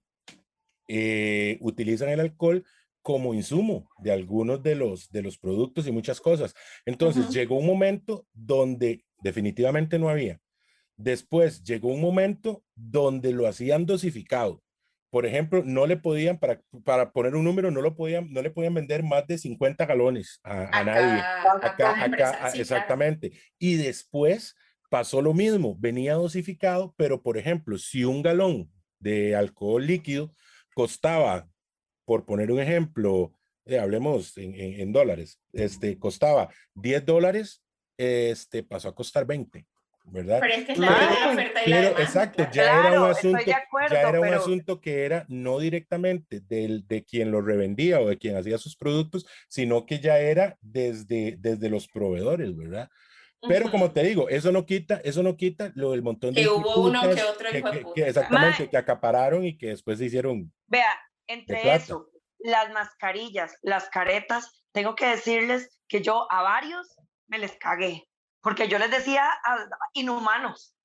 Speaker 4: eh, utilizan el alcohol como insumo de algunos de los, de los productos y muchas cosas. Entonces, llegó un momento donde definitivamente no había. Después llegó un momento donde lo hacían dosificado por ejemplo, no le podían, para, para poner un número, no, lo podían, no le podían vender más de 50 galones a, nadie. Acá, acá, exactamente. Y después pasó lo mismo, venía dosificado, pero por ejemplo, si un galón de alcohol líquido costaba, por poner un ejemplo, eh, hablemos en, en, dólares, este, costaba 10 dólares, este, pasó a costar 20. ¿Verdad?
Speaker 3: Pero es que es la, oferta y la demanda.
Speaker 4: Exacto, ya era un asunto, ya era un asunto que era no directamente del, de quien lo revendía o de quien hacía sus productos, sino que ya era desde, desde los proveedores, ¿verdad? Pero como te digo, eso no quita, eso no quita lo del montón de
Speaker 3: que hubo uno que otro hijo
Speaker 4: que, que, exactamente que acapararon y que después se hicieron.
Speaker 2: Vea, entre eso, las mascarillas, las caretas, tengo que decirles que yo a varios me les cagué, porque yo les decía inhumanos.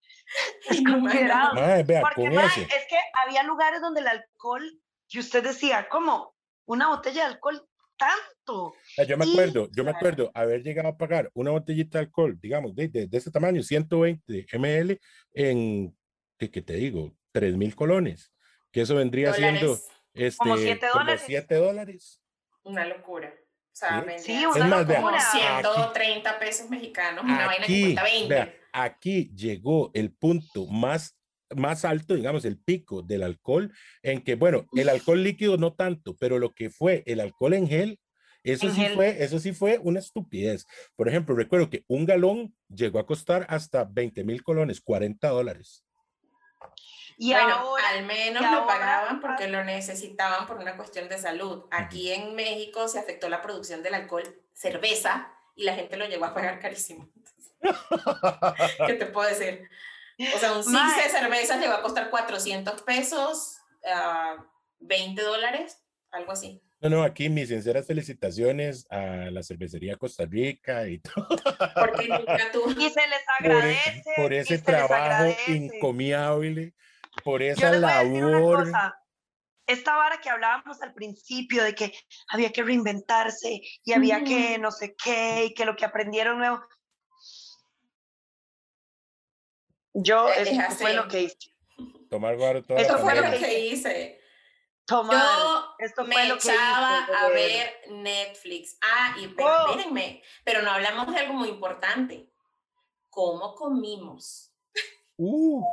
Speaker 2: Inhumanos. porque es que había lugares donde el alcohol, que usted decía, como una botella de alcohol tanto.
Speaker 4: Yo me acuerdo, yo me acuerdo haber llegado a pagar una botellita de alcohol, digamos, de, de, ese tamaño, 120 ml, en, ¿qué, qué te digo? 3 mil colones, que eso vendría siendo este, como 7
Speaker 2: dólares.
Speaker 4: dólares.
Speaker 3: Una locura. O sea, sí, una es más, locura. 130 aquí, pesos mexicanos, una vaina que cuesta 20. Vea,
Speaker 4: aquí llegó el punto más más alto, digamos, el pico del alcohol, en que, bueno, el alcohol líquido no tanto, pero lo que fue el alcohol en gel, eso sí fue, eso sí fue una estupidez. Por ejemplo, recuerdo que un galón llegó a costar hasta 20 mil colones, 40 dólares.
Speaker 3: Y bueno, al menos lo pagaban porque lo necesitaban por una cuestión de salud. Aquí en México se afectó la producción del alcohol cerveza y la gente lo llegó a pagar carísimo. ¿Qué te puedo decir? O sea, un six de cervezas le va a costar 400 pesos, 20 ah, dólares, algo así.
Speaker 4: No, no, aquí mis sinceras felicitaciones a la cervecería Costa Rica y todo.
Speaker 3: Porque nunca tú.
Speaker 2: Y se les e, agradece.
Speaker 4: Por, ese trabajo encomiable, por esa labor.
Speaker 2: Esta vara que hablábamos al principio de que había que reinventarse y había que no sé qué y que lo que aprendieron nuevo, Yo, eh, eso fue lo que hice.
Speaker 4: Tomar guaro toda
Speaker 3: Eso fue lo que hice.
Speaker 2: Tomar.
Speaker 3: Yo esto fue me lo que echaba a ver Netflix. Ah, y oh. espérenme, pero no hablamos de algo muy importante. ¿Cómo comimos?
Speaker 4: Uh.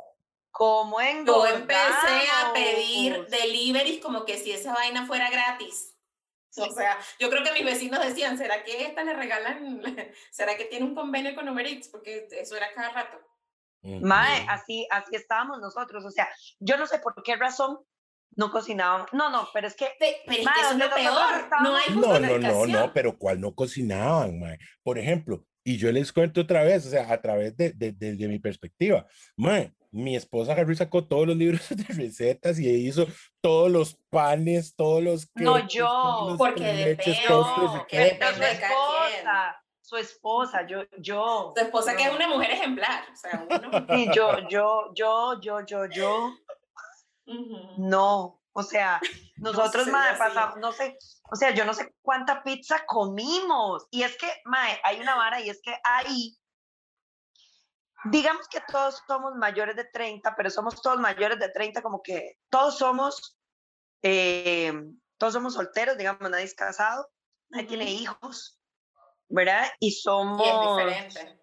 Speaker 2: ¿Cómo engordamos?
Speaker 3: Yo empecé a pedir deliveries como que si esa vaina fuera gratis. O sea, yo creo que mis vecinos decían, ¿será que esta le regalan? ¿Será que tiene un convenio con Uber Eats? Porque eso era cada rato.
Speaker 2: Mae, así, así estábamos nosotros. O sea, yo no sé por qué razón no cocinábamos. No, no, pero es que.
Speaker 3: Pero es que es lo peor. No hay
Speaker 4: No, no, no, no, pero ¿cuál no cocinaban, mae? Por ejemplo, y yo les cuento otra vez, o sea, a través de, de, de, mi perspectiva, mae, mi esposa Harry sacó todos los libros de recetas y hizo todos los panes, todos los.
Speaker 2: no, yo,
Speaker 3: porque depende, que depende de
Speaker 2: su esposa, yo, yo.
Speaker 3: Su esposa que es una mujer ejemplar, o sea, uno.
Speaker 2: Sí, yo, yo, yo, yo, yo, yo. No, o sea, nosotros, no mae, pasamos, no sé, o sea, yo no sé cuánta pizza comimos. Y es que, mae, hay una vara y es que ahí, digamos que todos somos mayores de 30, pero somos todos mayores de 30, como que todos somos, eh, todos somos solteros, digamos, nadie es casado, nadie tiene hijos. ¿verdad? Y somos...
Speaker 3: Y es diferente.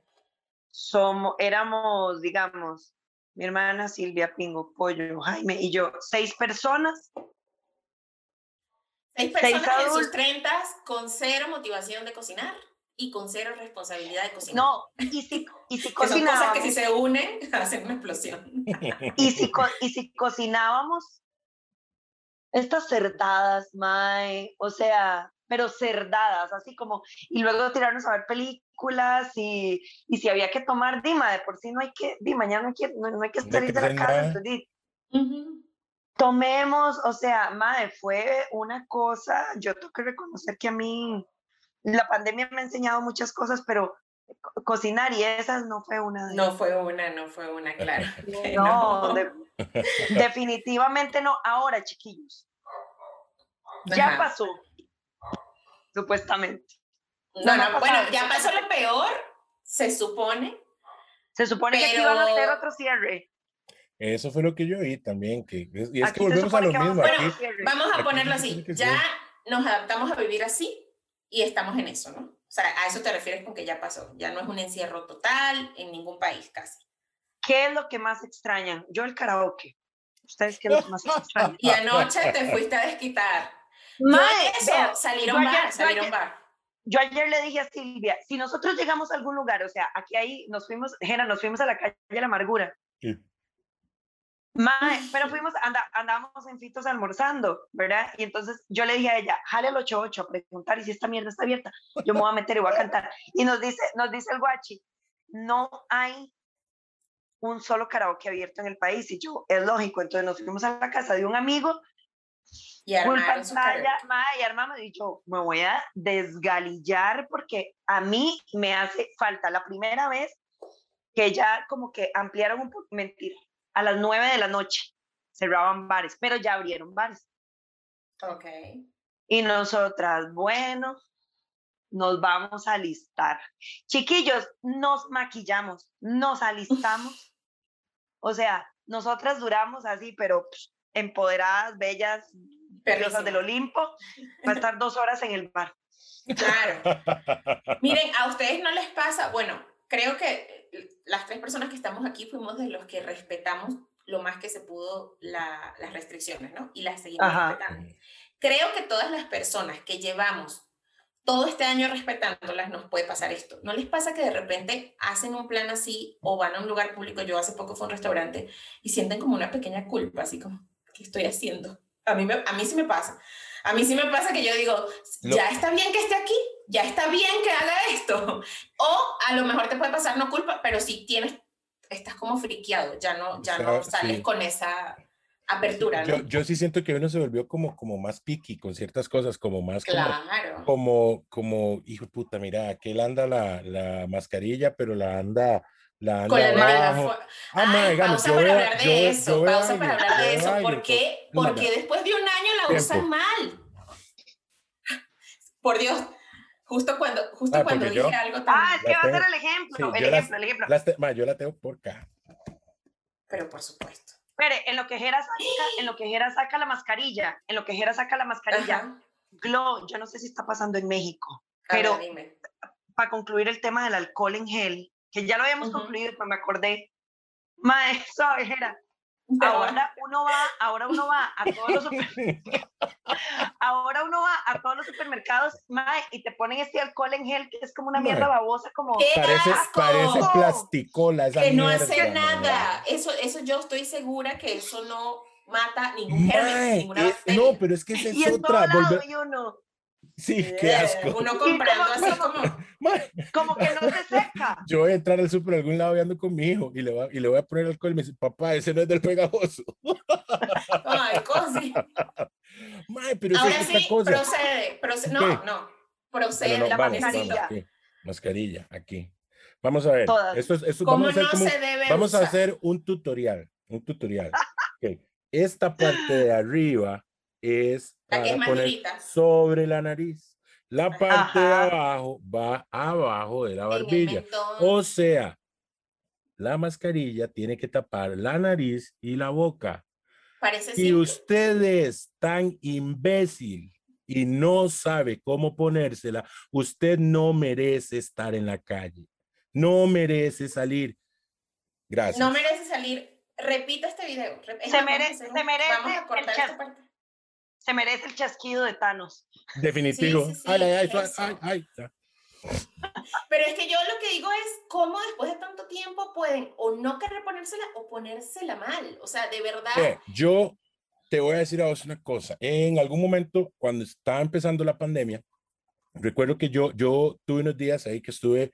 Speaker 2: Somos, éramos, digamos, mi hermana Silvia Pingo, Pollo, Jaime y yo, seis personas.
Speaker 3: Seis personas en sus treintas con cero motivación de cocinar y con cero responsabilidad de cocinar.
Speaker 2: No, y si, y si
Speaker 3: cocinábamos... Son cosas que si se unen hacen una explosión.
Speaker 2: y, si, y si cocinábamos estas cerdadas, Mae, o sea, pero cerdadas, así como, y luego tirarnos a ver películas y, y si había que tomar Dima, de por sí no hay que, di, mañana no hay que, no, hay que salir de la casa, tomemos, o sea, madre, fue una cosa, yo tengo que reconocer que a mí la pandemia me ha enseñado muchas cosas, pero cocinar y esas no fue una.
Speaker 3: no fue una, no fue una, claro.
Speaker 2: no, definitivamente no. Ahora, chiquillos, ya pasó supuestamente.
Speaker 3: No, no, bueno, ya pasó lo peor, se supone.
Speaker 2: Se supone que iban a hacer otro cierre.
Speaker 4: Eso fue lo que yo vi también, que y es que volvemos a lo mismo.
Speaker 3: Bueno, vamos a ponerlo así, ya nos adaptamos a vivir así y estamos en eso, ¿no? O sea, a eso te refieres con que ya pasó, ya no es un encierro total en ningún país casi.
Speaker 2: ¿Qué es lo que más extrañan? Yo el karaoke. ¿Ustedes qué es lo que más extrañan?
Speaker 3: Y anoche te fuiste a desquitar. Mae, eso, salieron bar, salieron bar.
Speaker 2: yo ayer le dije a Silvia, si nosotros llegamos a algún lugar, o sea, aquí ahí nos fuimos, Jena, nos fuimos a la calle de la amargura.
Speaker 4: Sí.
Speaker 2: Mae, pero fuimos, anda, andábamos en fitos almorzando, ¿verdad? Y entonces yo le dije a ella, jale al 88 a preguntar y si esta mierda está abierta, yo me voy a meter y voy a cantar. Y nos dice, nos dice el guachi, no hay un solo karaoke abierto en el país. Y yo, es lógico, entonces nos fuimos a la casa de un amigo
Speaker 3: Y
Speaker 2: pantalla, mae, y armamos, y yo me voy a desgalillar porque a mí me hace falta la primera vez que ya como que ampliaron un poco, mentira, a las nueve de la noche cerraban bares, pero ya abrieron bares.
Speaker 3: Ok.
Speaker 2: Y nosotras, bueno, nos vamos a alistar. Chiquillos, nos maquillamos, nos alistamos. O sea, nosotras duramos así, pero psh, empoderadas, bellas, diosas del. Olimpo, para estar dos horas en el bar.
Speaker 3: Claro. Miren, a ustedes no les pasa, bueno, creo que las tres personas que estamos aquí fuimos de los que respetamos lo más que se pudo la- las restricciones, ¿no? Y las seguimos
Speaker 2: Ajá.
Speaker 3: respetando. Creo que todas las personas que llevamos todo este año respetándolas nos puede pasar esto. ¿No les pasa que de repente hacen un plan así o van a un lugar público? Yo hace poco fui a un restaurante y sienten como una pequeña culpa, así como, ¿qué estoy haciendo? A mí, me- a mí sí me pasa. A mí sí me pasa que yo digo, ya está bien que esté aquí, ya está bien que haga esto. O a lo mejor te puede pasar no culpa, pero si tienes, estás como friqueado, ya no, ya no
Speaker 4: O sea,
Speaker 3: sales
Speaker 4: sí.
Speaker 3: con esa apertura, ¿no?
Speaker 4: Yo, yo sí siento que uno se volvió como, como más picky con ciertas cosas, como más como,
Speaker 3: claro.
Speaker 4: como, como, hijo de puta, mira, aquel anda la, la mascarilla, pero la anda, la anda
Speaker 3: Con la
Speaker 4: abajo. Ah,
Speaker 3: Ay,
Speaker 4: digamos,
Speaker 3: pausa
Speaker 4: yo
Speaker 3: para
Speaker 4: veo-
Speaker 3: hablar de
Speaker 4: yo veo-
Speaker 3: eso,
Speaker 4: yo veo
Speaker 3: pausa para
Speaker 4: alguien,
Speaker 3: hablar de
Speaker 4: veo
Speaker 3: eso.
Speaker 4: alguien
Speaker 3: ¿Por qué?
Speaker 4: con-
Speaker 3: Porque después de un año la
Speaker 4: Tiempo.
Speaker 3: usan mal. Por Dios, justo cuando, justo
Speaker 4: Ah,
Speaker 3: cuando dije
Speaker 4: yo-
Speaker 3: algo tan...
Speaker 2: Ah, es que va a ser
Speaker 4: tengo-
Speaker 2: el ejemplo,
Speaker 4: sí,
Speaker 2: el
Speaker 4: yo las-
Speaker 2: ejemplo, el ejemplo.
Speaker 4: Las te- yo la tengo por acá.
Speaker 3: Pero por supuesto.
Speaker 2: Espere, en lo que Jera saca, en lo que Jera saca la mascarilla, en lo que Jera saca la mascarilla,
Speaker 3: Ajá.
Speaker 2: Glow, yo no sé si está pasando en México,
Speaker 3: ver,
Speaker 2: pero para concluir el tema del alcohol en gel, que ya lo habíamos
Speaker 3: Ujú.
Speaker 2: concluido, pues me acordé. Mae, suave, Jera. Ahora uno va, ahora uno va a todos los super- ahora uno va a todos los supermercados, mae, y te ponen este alcohol en gel que es como una mierda
Speaker 4: Mae.
Speaker 2: babosa, como
Speaker 3: ¡Qué
Speaker 4: Parece,
Speaker 3: asco!
Speaker 4: parece plasticola esa
Speaker 3: que no
Speaker 4: mierda,
Speaker 3: hace
Speaker 4: mae.
Speaker 3: nada. Eso, eso yo estoy segura que eso no mata ningún germen,
Speaker 4: Mae,
Speaker 3: ninguna
Speaker 4: eh,
Speaker 3: bacteria.
Speaker 4: no, pero es que esa es otra. volver- Sí, qué
Speaker 3: Eh,
Speaker 4: asco.
Speaker 3: Uno comprando así como...
Speaker 2: Como que no se seca.
Speaker 4: yo voy a entrar al súper algún lado y ando con mi hijo y le, voy a, y le voy a poner alcohol y me dice, papá, ese no es del pegajoso.
Speaker 3: Ay, cosi.
Speaker 4: Mae, pero
Speaker 3: Ahora sí,
Speaker 4: cosa.
Speaker 3: procede. procede no,
Speaker 4: ¿Qué?
Speaker 3: no. Procede
Speaker 4: no,
Speaker 3: la
Speaker 4: vamos,
Speaker 3: mascarilla.
Speaker 4: vamos, aquí. Mascarilla, aquí. Vamos a ver.
Speaker 2: Todas.
Speaker 4: Esto es, esto,
Speaker 3: ¿Cómo
Speaker 4: vamos a hacer como,
Speaker 3: se debe
Speaker 4: vamos a hacer un tutorial. Un tutorial. Ok. Esta parte de arriba es
Speaker 3: La que es
Speaker 4: para poner sobre la nariz. La parte de abajo va abajo de la barbilla. O sea, la mascarilla tiene que tapar la nariz y la boca.
Speaker 3: Parece
Speaker 4: Si
Speaker 3: simple.
Speaker 4: usted es tan imbécil y no sabe cómo ponérsela, usted no merece estar en la calle. No merece salir. Gracias.
Speaker 3: No merece salir. Repita este video.
Speaker 2: Se
Speaker 3: más, vamos a
Speaker 2: mere-
Speaker 3: hacer
Speaker 2: se merece
Speaker 3: Vamos a cortar esta parte.
Speaker 2: Se merece el chasquido de Thanos.
Speaker 4: Definitivo.
Speaker 3: Sí, sí, sí,
Speaker 4: ay, ay, ay, ay, ay.
Speaker 3: Pero es que yo lo que digo es cómo después de tanto tiempo pueden o no querer ponérsela o ponérsela mal. O sea, de verdad.
Speaker 4: Ve, yo te voy a decir a vos una cosa. En algún momento, cuando estaba empezando la pandemia, recuerdo que yo, yo tuve unos días ahí que estuve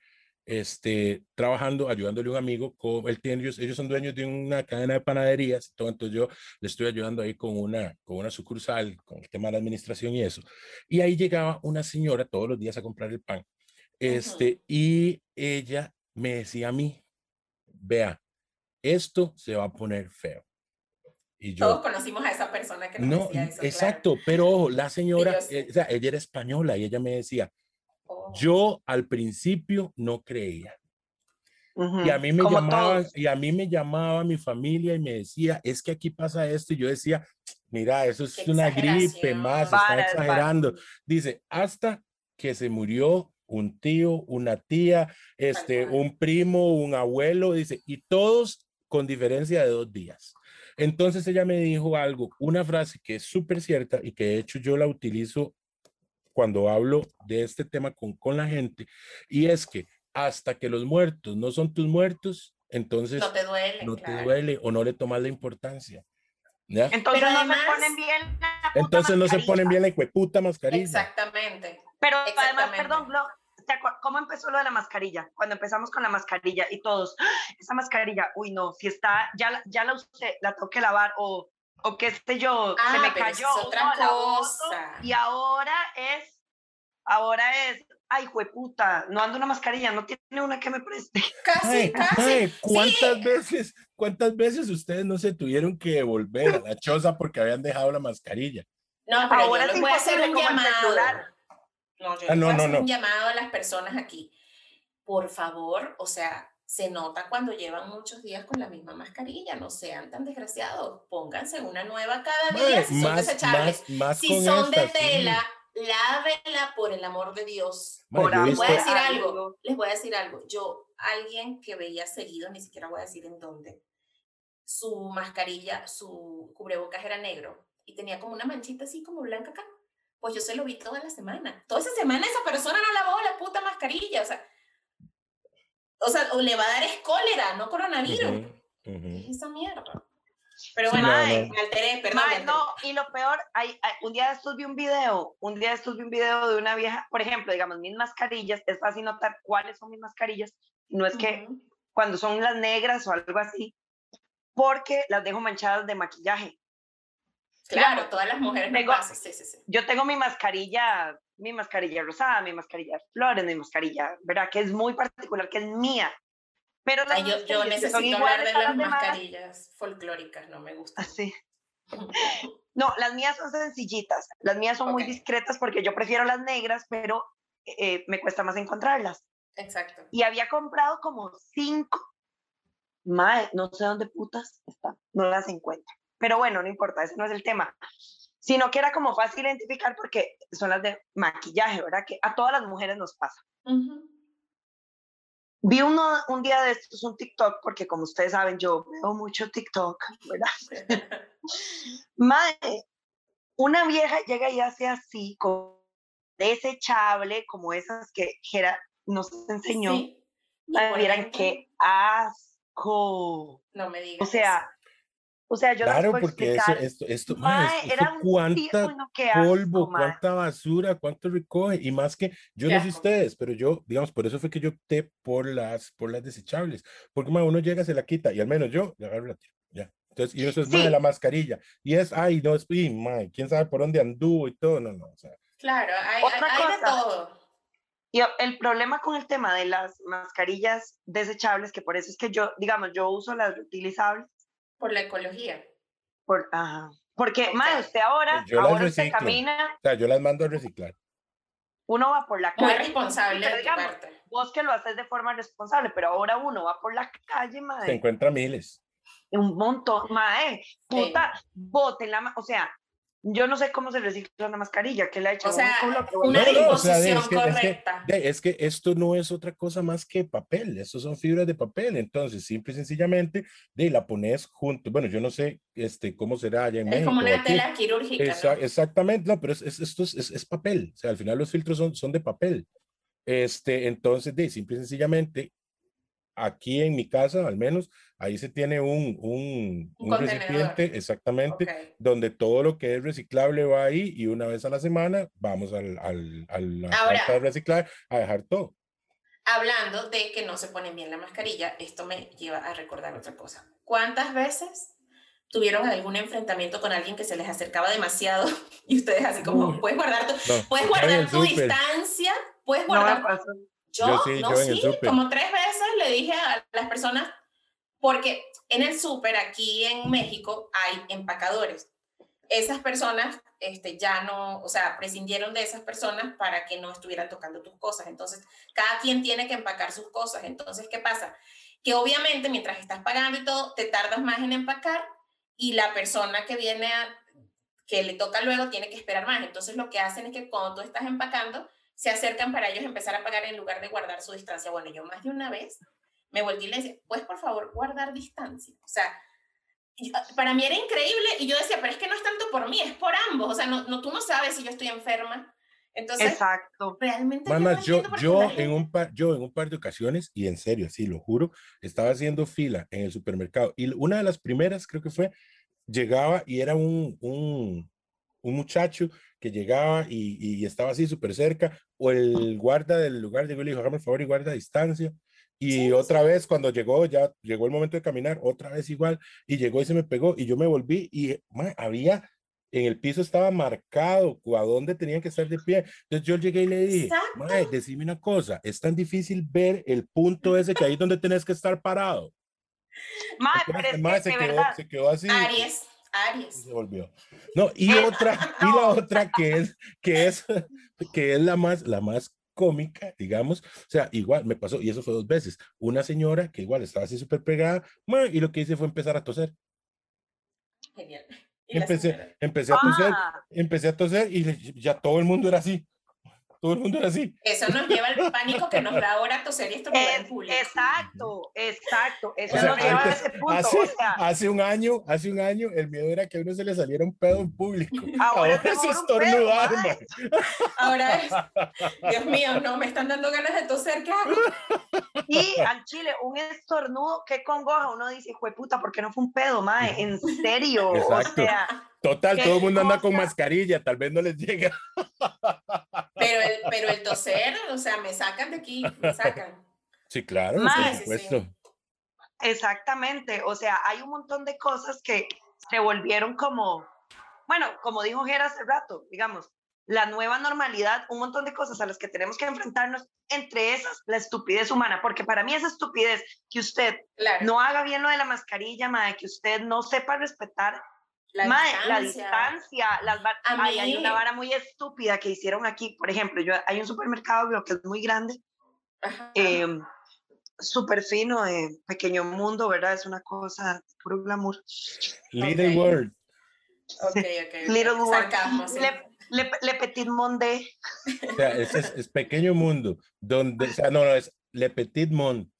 Speaker 4: este, trabajando, ayudándole a un amigo. Con, él tiene, ellos, ellos son dueños de una cadena de panaderías. Todo, entonces yo le estoy ayudando ahí con una, con una sucursal, con el tema de la administración y eso. Y ahí llegaba una señora todos los días a comprar el pan. Este, y ella me decía a mí, vea, esto se va a poner feo. Y yo,
Speaker 3: Todos conocimos a esa persona que nos
Speaker 4: no,
Speaker 3: decía eso. claro.
Speaker 4: exacto, pero ojo, la señora,
Speaker 3: yo sé.
Speaker 4: eh, o sea, ella era española y ella me decía,
Speaker 3: Oh.
Speaker 4: yo al principio no creía. Y a mí me
Speaker 2: Como todos.
Speaker 4: y a mí me llamaba mi familia y me decía, es que aquí pasa esto. Y yo decía, mira, eso es
Speaker 3: Qué
Speaker 4: una gripe más,
Speaker 2: varas.
Speaker 4: exagerando. Dice, hasta que se murió un tío, una tía, este, un primo, un abuelo, dice, y todos con diferencia de dos días. Entonces ella me dijo algo, una frase que es súper cierta y que de hecho yo la utilizo cuando hablo de este tema con, con la gente, y es que hasta que los muertos no son tus muertos, entonces
Speaker 3: no te duele,
Speaker 4: no te duele o no le tomas la importancia. ¿ya?
Speaker 2: Entonces
Speaker 3: Pero
Speaker 2: no
Speaker 3: además-
Speaker 2: se ponen bien. la puta
Speaker 4: Entonces no se
Speaker 2: mascarilla.
Speaker 4: ponen bien la puta mascarilla.
Speaker 3: Exactamente.
Speaker 2: Pero además,
Speaker 3: Exactamente.
Speaker 2: perdón, Glo, ¿te acuer- ¿cómo empezó lo de la mascarilla? Cuando empezamos con la mascarilla y todos, "Ah, esa mascarilla, uy, no, si está, ya, ya la usé, la tengo que lavar o, o qué sé yo, se
Speaker 3: Ah,
Speaker 2: me cayó.
Speaker 3: es otra cosa.
Speaker 2: Y ahora es, ahora es, ay, jueputa, no ando una mascarilla, no tiene una que me preste.
Speaker 3: Casi,
Speaker 4: Ay,
Speaker 3: casi.
Speaker 4: ay, ¿cuántas
Speaker 3: Sí.
Speaker 4: veces, cuántas veces ustedes no se tuvieron que devolver a la choza porque habían dejado la mascarilla?
Speaker 3: No, pero
Speaker 2: Ahora
Speaker 3: yo
Speaker 2: es
Speaker 3: les voy a hacer un llamado. No, yo
Speaker 4: Ah, no,
Speaker 3: voy a
Speaker 4: no,
Speaker 3: hacer
Speaker 4: no.
Speaker 3: un llamado a las personas aquí. Por favor, o sea, se nota cuando llevan muchos días con la misma mascarilla. No sean tan desgraciados. Pónganse una nueva cada día si son
Speaker 4: más,
Speaker 3: desechables.
Speaker 4: más, más
Speaker 3: Si son de
Speaker 4: esta, sí.
Speaker 3: tela, lávenla por el amor de Dios.
Speaker 4: Mae,
Speaker 2: Por
Speaker 3: Les voy a decir
Speaker 2: a
Speaker 3: algo,
Speaker 2: Dios.
Speaker 3: les voy a decir algo. Yo, alguien que veía seguido, ni siquiera voy a decir en dónde, su mascarilla, su cubrebocas era negro y tenía como una manchita así como blanca acá. Pues yo se lo vi toda la semana. Toda esa semana esa persona no lavó la puta mascarilla. O sea, o sea, o le va a dar es cólera, no coronavirus.
Speaker 4: Ujú, ujú.
Speaker 3: ¿Qué es esa mierda? Pero
Speaker 4: Sí,
Speaker 3: bueno,
Speaker 4: no.
Speaker 3: me alteré, perdón. me alteré.
Speaker 2: no, y lo peor, hay, hay- un día de estos vi un video, un día de estos vi un video de una vieja, por ejemplo, digamos, mis mascarillas, es fácil notar cuáles son mis mascarillas, no es que
Speaker 3: Ujú.
Speaker 2: cuando son las negras o algo así, porque las dejo manchadas de maquillaje.
Speaker 3: Claro,
Speaker 2: digamos,
Speaker 3: todas las mujeres me
Speaker 2: tengo-
Speaker 3: pasa, sí, sí, sí.
Speaker 2: Yo tengo mi mascarilla, mi mascarilla rosada, mi mascarilla de flores, mi mascarilla, ¿verdad? Que es muy particular, que es mía. Pero las
Speaker 3: Ay, yo, yo necesito hablar de las mascarillas folclóricas, no me gustan.
Speaker 2: Así. No, las mías son sencillitas. Las mías son muy
Speaker 3: Ok.
Speaker 2: discretas porque yo prefiero las negras, pero eh, me cuesta más encontrarlas.
Speaker 3: Exacto.
Speaker 2: Y había comprado como cinco. Mae, no sé dónde putas están. No las encuentro. Pero bueno, no importa, ese no es el tema. Sino que era como fácil identificar porque son las de maquillaje, ¿verdad? Que a todas las mujeres nos pasa.
Speaker 3: Ujú.
Speaker 2: Vi uno, un día de estos, un TikTok, porque como ustedes saben, yo veo mucho TikTok, ¿verdad? Mae, una vieja llega y hace así, con desechable, como esas que Gera nos enseñó.
Speaker 3: Sí.
Speaker 2: Vieran qué asco.
Speaker 3: No me digas.
Speaker 2: O sea, o sea, yo no
Speaker 4: Claro,
Speaker 2: puedo
Speaker 4: porque eso, esto, esto, mae,
Speaker 2: Mae,
Speaker 4: esto
Speaker 2: era
Speaker 4: cuánta
Speaker 2: no, asco,
Speaker 4: polvo,
Speaker 2: mae.
Speaker 4: cuánta basura, cuánto recoge, y más que, yo no sé
Speaker 3: asco.
Speaker 4: ustedes, pero yo, digamos, por eso fue que yo opté por las, por las desechables, porque mae, uno llega, se la quita, y al menos yo, le agarro la tiro, ya. Entonces, y eso es, mae,
Speaker 2: Sí.
Speaker 4: la mascarilla, y es, ay, no, es, y, mae, quién sabe por dónde anduvo y todo, no, no, o sea,
Speaker 3: Claro, hay,
Speaker 2: Otra
Speaker 3: hay- hay de
Speaker 2: cosa.
Speaker 3: todo.
Speaker 2: Y el problema con el tema de las mascarillas desechables, que por eso es que yo, digamos, yo uso las reutilizables,
Speaker 3: Por la ecología.
Speaker 2: por, ajá, porque,
Speaker 3: Ok.
Speaker 2: mae, usted ahora,
Speaker 4: Pues yo las
Speaker 2: ahora usted
Speaker 4: reciclo.
Speaker 2: camina,
Speaker 4: o sea, yo las mando a reciclar.
Speaker 2: uno va por la
Speaker 3: Muy
Speaker 2: calle,
Speaker 3: responsable
Speaker 2: pero digamos,
Speaker 3: parte.
Speaker 2: vos que lo haces de forma responsable, pero ahora uno va por la calle,
Speaker 4: Se
Speaker 2: mae,
Speaker 4: encuentra miles.
Speaker 2: un montón, mae, puta, boten la, o sea, yo no sé cómo se recicla una mascarilla, que le ha hecho
Speaker 3: O sea, una
Speaker 4: No, no, o sea, de-
Speaker 3: disposición
Speaker 4: es que- es que-
Speaker 3: correcta.
Speaker 4: De- Es que esto no es otra cosa más que papel, estos son fibras de papel, entonces simple y sencillamente de la pones junto, bueno, yo no sé este, cómo será allá en
Speaker 3: Es
Speaker 4: México.
Speaker 3: como
Speaker 4: o
Speaker 3: una
Speaker 4: aquí.
Speaker 3: tela quirúrgica,
Speaker 4: Exa-
Speaker 3: ¿no?
Speaker 4: Exactamente, no, pero es, es- esto es, es- es papel, o sea, al final los filtros son, son de papel. Este, entonces, de simple y sencillamente, aquí en mi casa, al menos, ahí se tiene un, un,
Speaker 3: Un
Speaker 4: un recipiente, exactamente,
Speaker 3: Ok.
Speaker 4: donde todo lo que es reciclable va ahí y una vez a la semana vamos al, al, a la
Speaker 3: Ahora-
Speaker 4: de reciclar a dejar todo.
Speaker 3: Hablando de que no se ponen bien la mascarilla, esto me lleva a recordar otra cosa. ¿Cuántas veces tuvieron algún enfrentamiento con alguien que se les acercaba demasiado y ustedes así como,
Speaker 4: Uy.
Speaker 3: puedes guardar tu,
Speaker 4: No,
Speaker 3: puedes guardar tu distancia, puedes
Speaker 2: No
Speaker 3: guardar
Speaker 2: pasó.
Speaker 3: Yo,
Speaker 4: Yo sí,
Speaker 3: no,
Speaker 4: yo en el
Speaker 3: sí,
Speaker 4: súper.
Speaker 3: como tres veces le dije a las personas, porque en el súper aquí en México hay empacadores. Esas personas este, ya no, o sea, prescindieron de esas personas para que no estuvieran tocando tus cosas. Entonces, cada quien tiene que empacar sus cosas. Entonces, ¿qué pasa? Que obviamente mientras estás pagando y todo, te tardas más en empacar y la persona que viene a, que le toca luego tiene que esperar más. Entonces, lo que hacen es que cuando tú estás empacando, se acercan para ellos empezar a pagar en lugar de guardar su distancia. Bueno, yo más de una vez me volteé y le decía, pues por favor guardar distancia. O sea, ah, para mí era increíble y yo decía, pero es que no es tanto por mí, es por ambos. O sea, no, no, tú no sabes si yo estoy enferma, Entonces,
Speaker 2: Exacto.
Speaker 3: realmente
Speaker 4: Más,
Speaker 3: yo, no
Speaker 4: yo, en un par, yo en un par de ocasiones, y en serio, sí, lo juro, estaba haciendo fila en el supermercado y una de las primeras, creo que fue, llegaba y era un, un, un muchacho que llegaba y, y estaba así súper cerca, o el guarda del lugar llegó y le dijo, hágame el favor y guarda distancia. Y
Speaker 3: Sí,
Speaker 4: otra vez cuando llegó, ya llegó el momento de caminar, otra vez igual, y llegó y se me pegó, y yo me volví y ma, había, en el piso estaba marcado a dónde tenían que estar de pie. Entonces yo llegué y le dije, mae, decime una cosa, es tan difícil ver el punto ese que ahí es donde tenés que estar parado.
Speaker 2: Mae, pero es que
Speaker 4: se quedó,
Speaker 2: verdad,
Speaker 4: se quedó así.
Speaker 3: Aries, Aries.
Speaker 4: se volvió. No, y otra, y la otra que es, que es, que es la más, la más cómica, digamos, o sea, igual me pasó, y eso fue dos veces, una señora que igual estaba así súper pegada, y lo que hice fue empezar a toser,
Speaker 3: Genial.
Speaker 4: Empecé, empecé a toser,
Speaker 2: ah,
Speaker 4: empecé a toser, y ya todo el mundo era así, todo el mundo era así.
Speaker 3: Eso nos lleva al pánico que nos da ahora toser y estornudar en
Speaker 2: es-
Speaker 3: público.
Speaker 2: exacto, exacto. Eso
Speaker 4: O sea,
Speaker 2: nos lleva
Speaker 4: antes-
Speaker 2: a ese punto.
Speaker 4: hace,
Speaker 2: o sea,
Speaker 4: hace un año, hace un año, el miedo era que a uno se le saliera un pedo en público.
Speaker 2: Ahora
Speaker 4: Ahora,
Speaker 2: es
Speaker 4: estornudar,
Speaker 2: pedo.
Speaker 3: Ahora es, Dios mío, no, me están dando ganas de toser, ¿qué hago?
Speaker 2: y al chile, un estornudo, qué congoja. Uno dice, hijo de puta, ¿por qué no fue un pedo, mae? En serio. O sea,
Speaker 4: Total,
Speaker 2: ¿Qué
Speaker 4: todo el mundo anda con mascarilla, tal vez no les llega.
Speaker 3: Pero el, pero el toser, o sea, me sacan de aquí, me sacan.
Speaker 4: Sí, claro,
Speaker 2: Mae,
Speaker 4: por supuesto.
Speaker 2: Exactamente, o sea, hay un montón de cosas que se volvieron como, bueno, como dijo Gera hace rato, digamos, la nueva normalidad, un montón de cosas a las que tenemos que enfrentarnos, entre esas la estupidez humana, porque para mí esa estupidez que usted
Speaker 3: Claro.
Speaker 2: no haga bien lo de la mascarilla, mae, que usted no sepa respetar,
Speaker 3: la
Speaker 2: mae, la
Speaker 3: distancia.
Speaker 2: distancia, las ay, hay una vara muy estúpida que hicieron aquí, por ejemplo, yo hay un supermercado que es muy grande, eh, súper fino, eh, pequeño mundo, ¿verdad? Es una cosa puro glamour.
Speaker 4: Little
Speaker 3: Ok.
Speaker 4: World.
Speaker 3: Ok, ok, ok.
Speaker 2: Little World.
Speaker 3: Sarcasmo.
Speaker 2: Le, le, le Petit Monde.
Speaker 4: O sea, ese es, es pequeño mundo. Donde, o sea, no, no, es Le Petit Monde.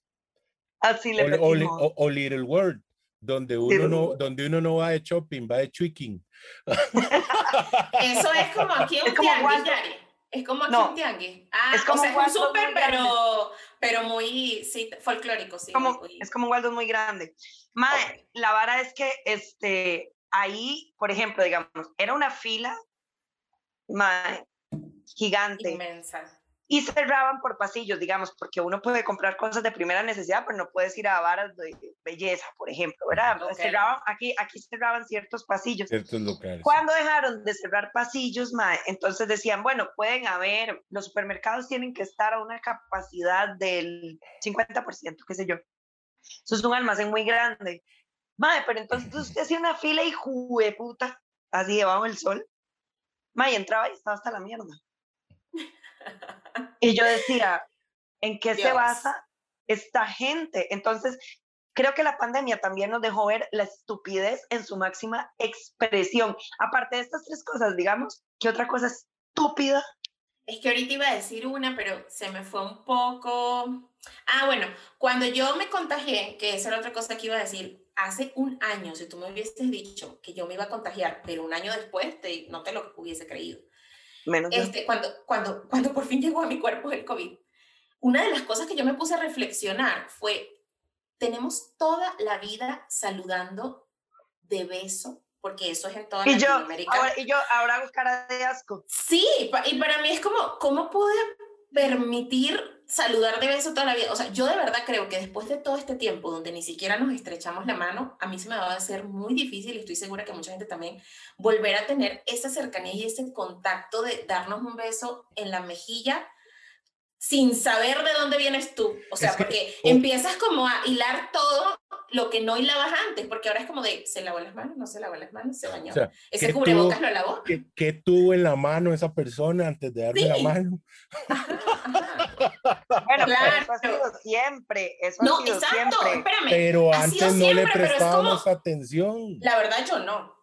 Speaker 2: Así
Speaker 4: O,
Speaker 2: le Petit
Speaker 4: o-
Speaker 2: Monde.
Speaker 4: o- o Little World. Donde uno, no, donde uno no va de shopping, va de tweaking.
Speaker 3: Eso es como aquí un
Speaker 2: Es como
Speaker 3: tianguis. Yari. Es como aquí
Speaker 2: No.
Speaker 3: un tianguis. Ah,
Speaker 2: Es como
Speaker 3: o sea, es un
Speaker 2: grande.
Speaker 3: pero, pero muy, sí, folclórico, sí.
Speaker 2: como,
Speaker 3: muy-
Speaker 2: es como un Waldo muy grande. Mae, la vara es que este, ahí, por ejemplo, digamos, era una fila mae, gigante
Speaker 3: inmensa.
Speaker 2: Y cerraban por pasillos, digamos, porque uno puede comprar cosas de primera necesidad, pero no puedes ir a varas de belleza, por ejemplo, ¿verdad?
Speaker 3: Ok.
Speaker 2: Cerraban, aquí, aquí cerraban ciertos pasillos.
Speaker 4: Ciertos locales.
Speaker 2: Cuando dejaron de cerrar pasillos, mae, entonces decían, bueno, pueden haber, los supermercados tienen que estar a una capacidad del 50%, qué sé yo. Eso es un almacén muy grande. Mae, pero entonces usted hacía una fila y de puta, así debajo del sol. Mae, entraba y estaba hasta la mierda. Y yo decía, ¿en qué se
Speaker 3: Dios.
Speaker 2: basa esta gente? Entonces, creo que la pandemia también nos dejó ver la estupidez en su máxima expresión. Aparte de estas tres cosas, digamos, ¿qué otra cosa estúpida?
Speaker 3: Es que ahorita iba a decir una, pero se me fue un poco. Ah, bueno, cuando yo me contagié, que esa era otra cosa que iba a decir, hace un año, si tú me hubieses dicho que yo me iba a contagiar, pero un año después, te, no te lo hubiese creído.
Speaker 2: Menos yo.
Speaker 3: Este, cuando, cuando, cuando por fin llegó a mi cuerpo el COVID, una de las cosas que yo me puse a reflexionar fue, tenemos toda la vida saludando de beso, porque eso es en toda
Speaker 2: Y yo, ahora, y yo ahora cara de asco.
Speaker 3: Sí, y para mí es como, ¿cómo pude permitir saludar de beso toda la vida? O sea, yo de verdad creo que después de todo este tiempo donde ni siquiera nos estrechamos la mano, a mí se me va a hacer muy difícil, y estoy segura que mucha gente también, volver a tener esa cercanía y ese contacto de darnos un beso en la mejilla sin saber de dónde vienes tú. O sea,
Speaker 4: Es que-
Speaker 3: porque
Speaker 4: o-
Speaker 3: empiezas como a hilar todo lo que no hilabas antes, porque ahora es como de, ¿se lavó las manos? ¿No se lavó las manos? ¿Se bañó?
Speaker 4: O sea,
Speaker 3: ¿Ese
Speaker 4: ¿qué
Speaker 3: cubrebocas
Speaker 4: tuvo-
Speaker 3: lo lavó?
Speaker 4: ¿Qué, qué tuvo en la mano esa persona antes de darme la
Speaker 3: Sí.
Speaker 4: mano?
Speaker 2: Bueno, pero
Speaker 3: Claro.
Speaker 2: eso ha sido siempre, eso ha
Speaker 3: No,
Speaker 2: sido
Speaker 3: exacto,
Speaker 2: siempre.
Speaker 3: espérame.
Speaker 4: Pero
Speaker 3: ha
Speaker 4: antes no le
Speaker 3: siempre, es
Speaker 4: prestábamos
Speaker 3: como-
Speaker 4: atención.
Speaker 3: La verdad yo no.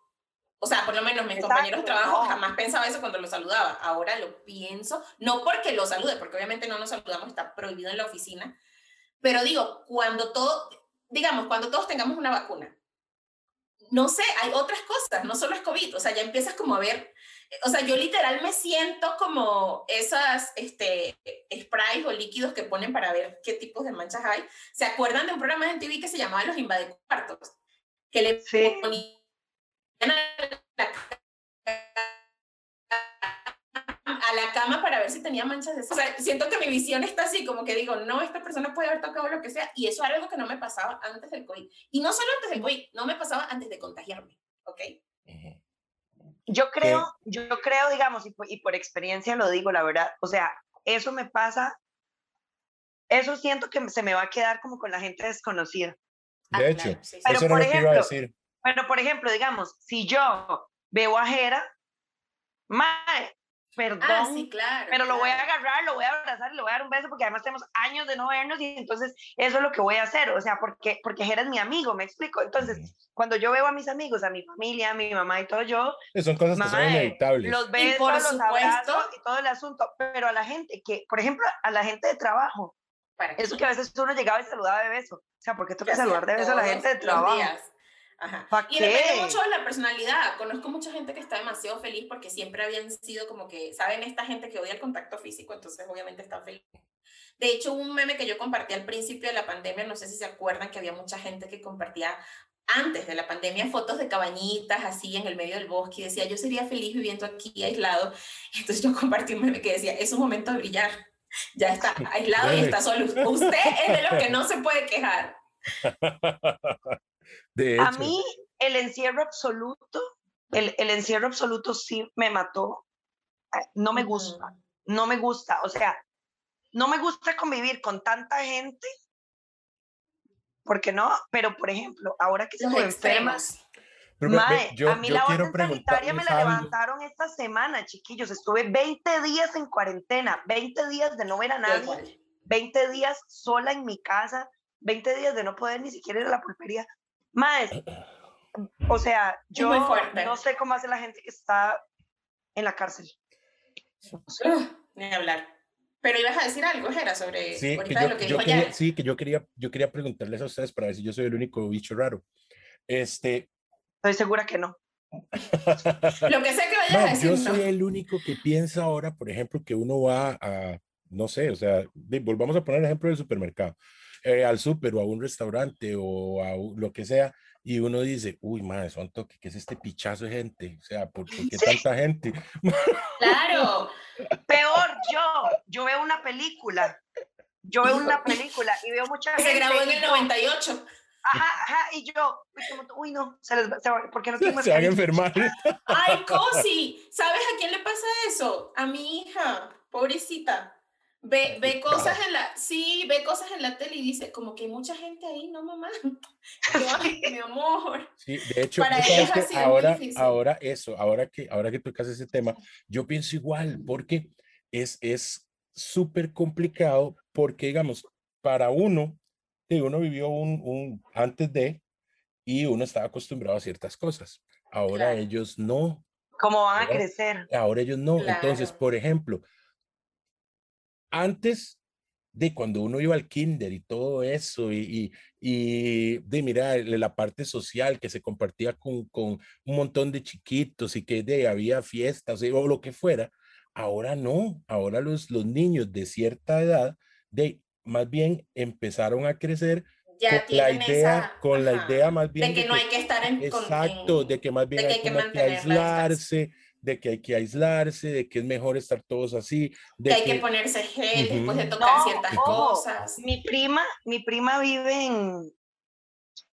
Speaker 3: O sea, por lo menos mis compañeros de
Speaker 2: Exacto,
Speaker 3: trabajo
Speaker 2: no.
Speaker 3: jamás pensaba eso cuando lo saludaba. Ahora lo pienso, no porque lo salude, porque obviamente no nos saludamos, está prohibido en la oficina. Pero digo, cuando todo, digamos, cuando todos tengamos una vacuna, no sé, hay otras cosas, no solo es COVID, o sea, ya empiezas como a ver, o sea, yo literal me siento como esas este, sprays o líquidos que ponen para ver qué tipos de manchas hay. ¿Se acuerdan de un programa de TV que se llamaba Los Invadecuartos? Que le ponían a la cama para ver si tenía manchas de O sea, siento que mi visión está así, como que digo, no, esta persona puede haber tocado lo que sea, y eso era algo que no me pasaba antes del COVID. Y no solo antes del COVID, no me pasaba antes de contagiarme, ¿ok?
Speaker 2: Yo creo, yo creo, digamos, y por, y por experiencia lo digo, la verdad, o sea, eso me pasa, eso siento que se me va a quedar como con la gente desconocida.
Speaker 4: De ah, hecho, eso por ejemplo, iba a decir.
Speaker 2: Pero, por ejemplo, digamos, si yo veo a Jera, mae, perdón, ah, sí, claro, pero lo voy a agarrar, lo voy a abrazar, le voy a dar un beso porque además tenemos años de no vernos y entonces eso es lo que voy a hacer, o sea, porque porque eres mi amigo, me explico. Entonces, cuando yo veo a mis amigos, a mi familia, a mi mamá y todo yo,
Speaker 4: son cosas que son inevitables.
Speaker 2: Los besos, los abrazos y todo el asunto, pero a la gente que, por ejemplo, a la gente de trabajo, eso que a veces uno llegaba y saludaba de beso, o sea, porque tú que saludar de beso a la gente de trabajo.
Speaker 3: Ajá. Y depende mucho de la personalidad. Conozco mucha gente que está demasiado feliz porque siempre habían sido como que, ¿saben? Esta gente que odia el contacto físico, entonces obviamente están felices. De hecho, un meme que yo compartí al principio de la pandemia, no sé si se acuerdan que había mucha gente que compartía antes de la pandemia fotos de cabañitas así en el medio del bosque y decía, yo sería feliz viviendo aquí aislado. Entonces yo compartí un meme que decía, es un momento de brillar. Ya está aislado y está solo. Usted es de los que no se puede quejar.
Speaker 2: A mí el encierro absoluto, el, el, encierro absoluto sí me mató. No me gusta, no me gusta. O sea, no me gusta convivir con tanta gente, porque no, pero por ejemplo, ahora que estoy enferma, a mí la orden sanitaria me la levantaron esta semana, chiquillos. Estuve 20 días en cuarentena, 20 días de no ver a nadie, 20 días sola en mi casa, 20 días de no poder ni siquiera ir a la pulpería. Más, o sea, yo no sé cómo hace la gente que está en la cárcel.
Speaker 3: ni hablar. Pero ibas a decir algo, Jera, sobre
Speaker 4: sí, que yo, lo que quería, Sí, que yo quería, yo quería preguntarles a ustedes para ver si yo soy el único bicho raro. Este...
Speaker 2: Estoy segura que no.
Speaker 3: lo que sé que vayas a decir.
Speaker 4: Yo soy el único que piensa ahora, por ejemplo, que uno va a, no sé, o sea, volvamos a poner el ejemplo del supermercado. Eh, al súper o a un restaurante o a lo que sea, y uno dice, uy, madre, son toque, ¿qué es este pichazo de gente? O sea, ¿por, qué tanta gente?
Speaker 3: Claro.
Speaker 2: Peor, yo, yo veo una película, yo veo una película y veo mucha gente.
Speaker 3: Se grabó en el 98.
Speaker 2: Ajá, ajá, y yo, uy, no, se les, se, ¿por qué no tengo
Speaker 4: Se van a enfermar.
Speaker 3: Ay, Cosi, ¿sabes a quién le pasa eso? A mi hija, pobrecita. Ve, ve cosas en la, sí, ve cosas en la tele y dice, como que hay mucha gente ahí, ¿no, mamá? mi amor.
Speaker 4: Sí, de hecho, ahora, ahora eso, ahora que, ahora que tocas ese tema, yo pienso igual, porque es, es súper complicado, porque digamos, para uno, uno vivió un, un, antes de, y uno estaba acostumbrado a ciertas cosas. Ahora ellos no.
Speaker 2: ¿Cómo van a crecer?
Speaker 4: Ahora ellos no. Entonces, por ejemplo, antes de cuando uno iba al kinder y todo eso, y, y, de mirar la parte social que se compartía con, con un montón de chiquitos y que de, había fiestas o lo que fuera, ahora no, ahora los, los niños de cierta edad, de, más bien empezaron a crecer
Speaker 3: ya con la idea,
Speaker 4: con la idea más bien
Speaker 3: de que no hay que estar en
Speaker 4: exacto, de que más bien hay, que, aislarse, de que hay que aislarse, de que es mejor estar todos así.
Speaker 3: De que hay que, ponerse gel después de tocar ciertas cosas.
Speaker 2: Mi prima, mi prima vive en,